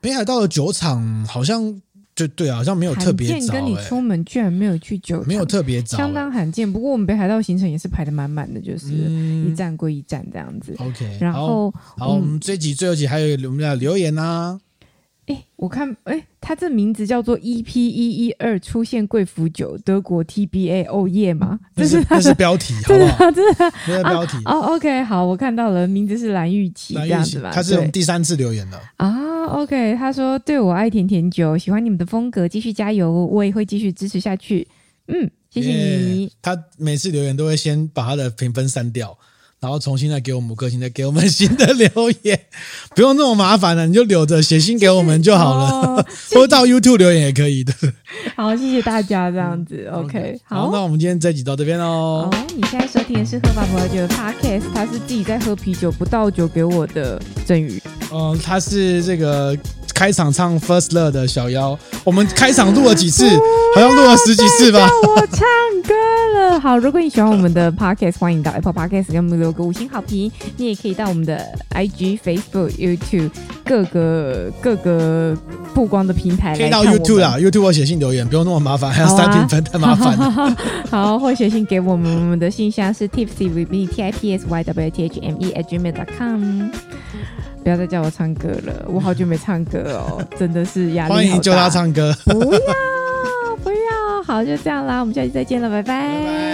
北海道的酒厂好像就对啊，好像没有特别早。跟你出门居然没有去酒厂，没有特别早，相当罕见。不过我们北海道行程也是排的满满的，就是一站归一站这样子。OK，然后好，我们这一集最后一集还有我们的留言啊。哎，我看，哎，他这名字叫做 EP 一一二出现贵腐酒德国 TBA 哦耶吗？这是这是标题，好不好？这是标题哦。OK，好，我看到了，名字是蓝玉琪这样子吧？他是用第三次留言了啊。OK，他说对我爱甜甜酒，喜欢你们的风格，继续加油，我也会继续支持下去。嗯，谢谢你。他每次留言都会先把他的评分删掉。然后重新再给我们五颗星，再给我们新的留言，不用那么麻烦了，你就留着写信给我们就好了，哦、或者到 YouTube 留言也可以的。好，谢谢大家，这样子、嗯、OK。好，好，那我们今天这集到这边喽。哦，你现在收听的是喝法葡萄酒的 Podcast，他是自己在喝啤酒，不倒酒给我的振宇。嗯，他是这个。开场唱 First Love 的小妖，我们开场录了几次？好像录了十几次吧。我唱歌了。好，如果你喜欢我们的 Podcast，欢迎到 Apple Podcast 给我们留个五星好评。你也可以到我们的 IG、Facebook、YouTube 各个各个曝光的平台来可以到 YouTube 啦，YouTube 我写信留言，不用那么麻烦，还要三评分太麻烦了。好，或写信给我们，我们的信箱是 tipsy with me t i p s y w t h m e at gmail dot com。不要再叫我唱歌了，我好久没唱歌哦，真的是压力。欢迎叫他唱歌。不要，不要，好，就这样啦，我们下期再见了，拜拜。拜拜。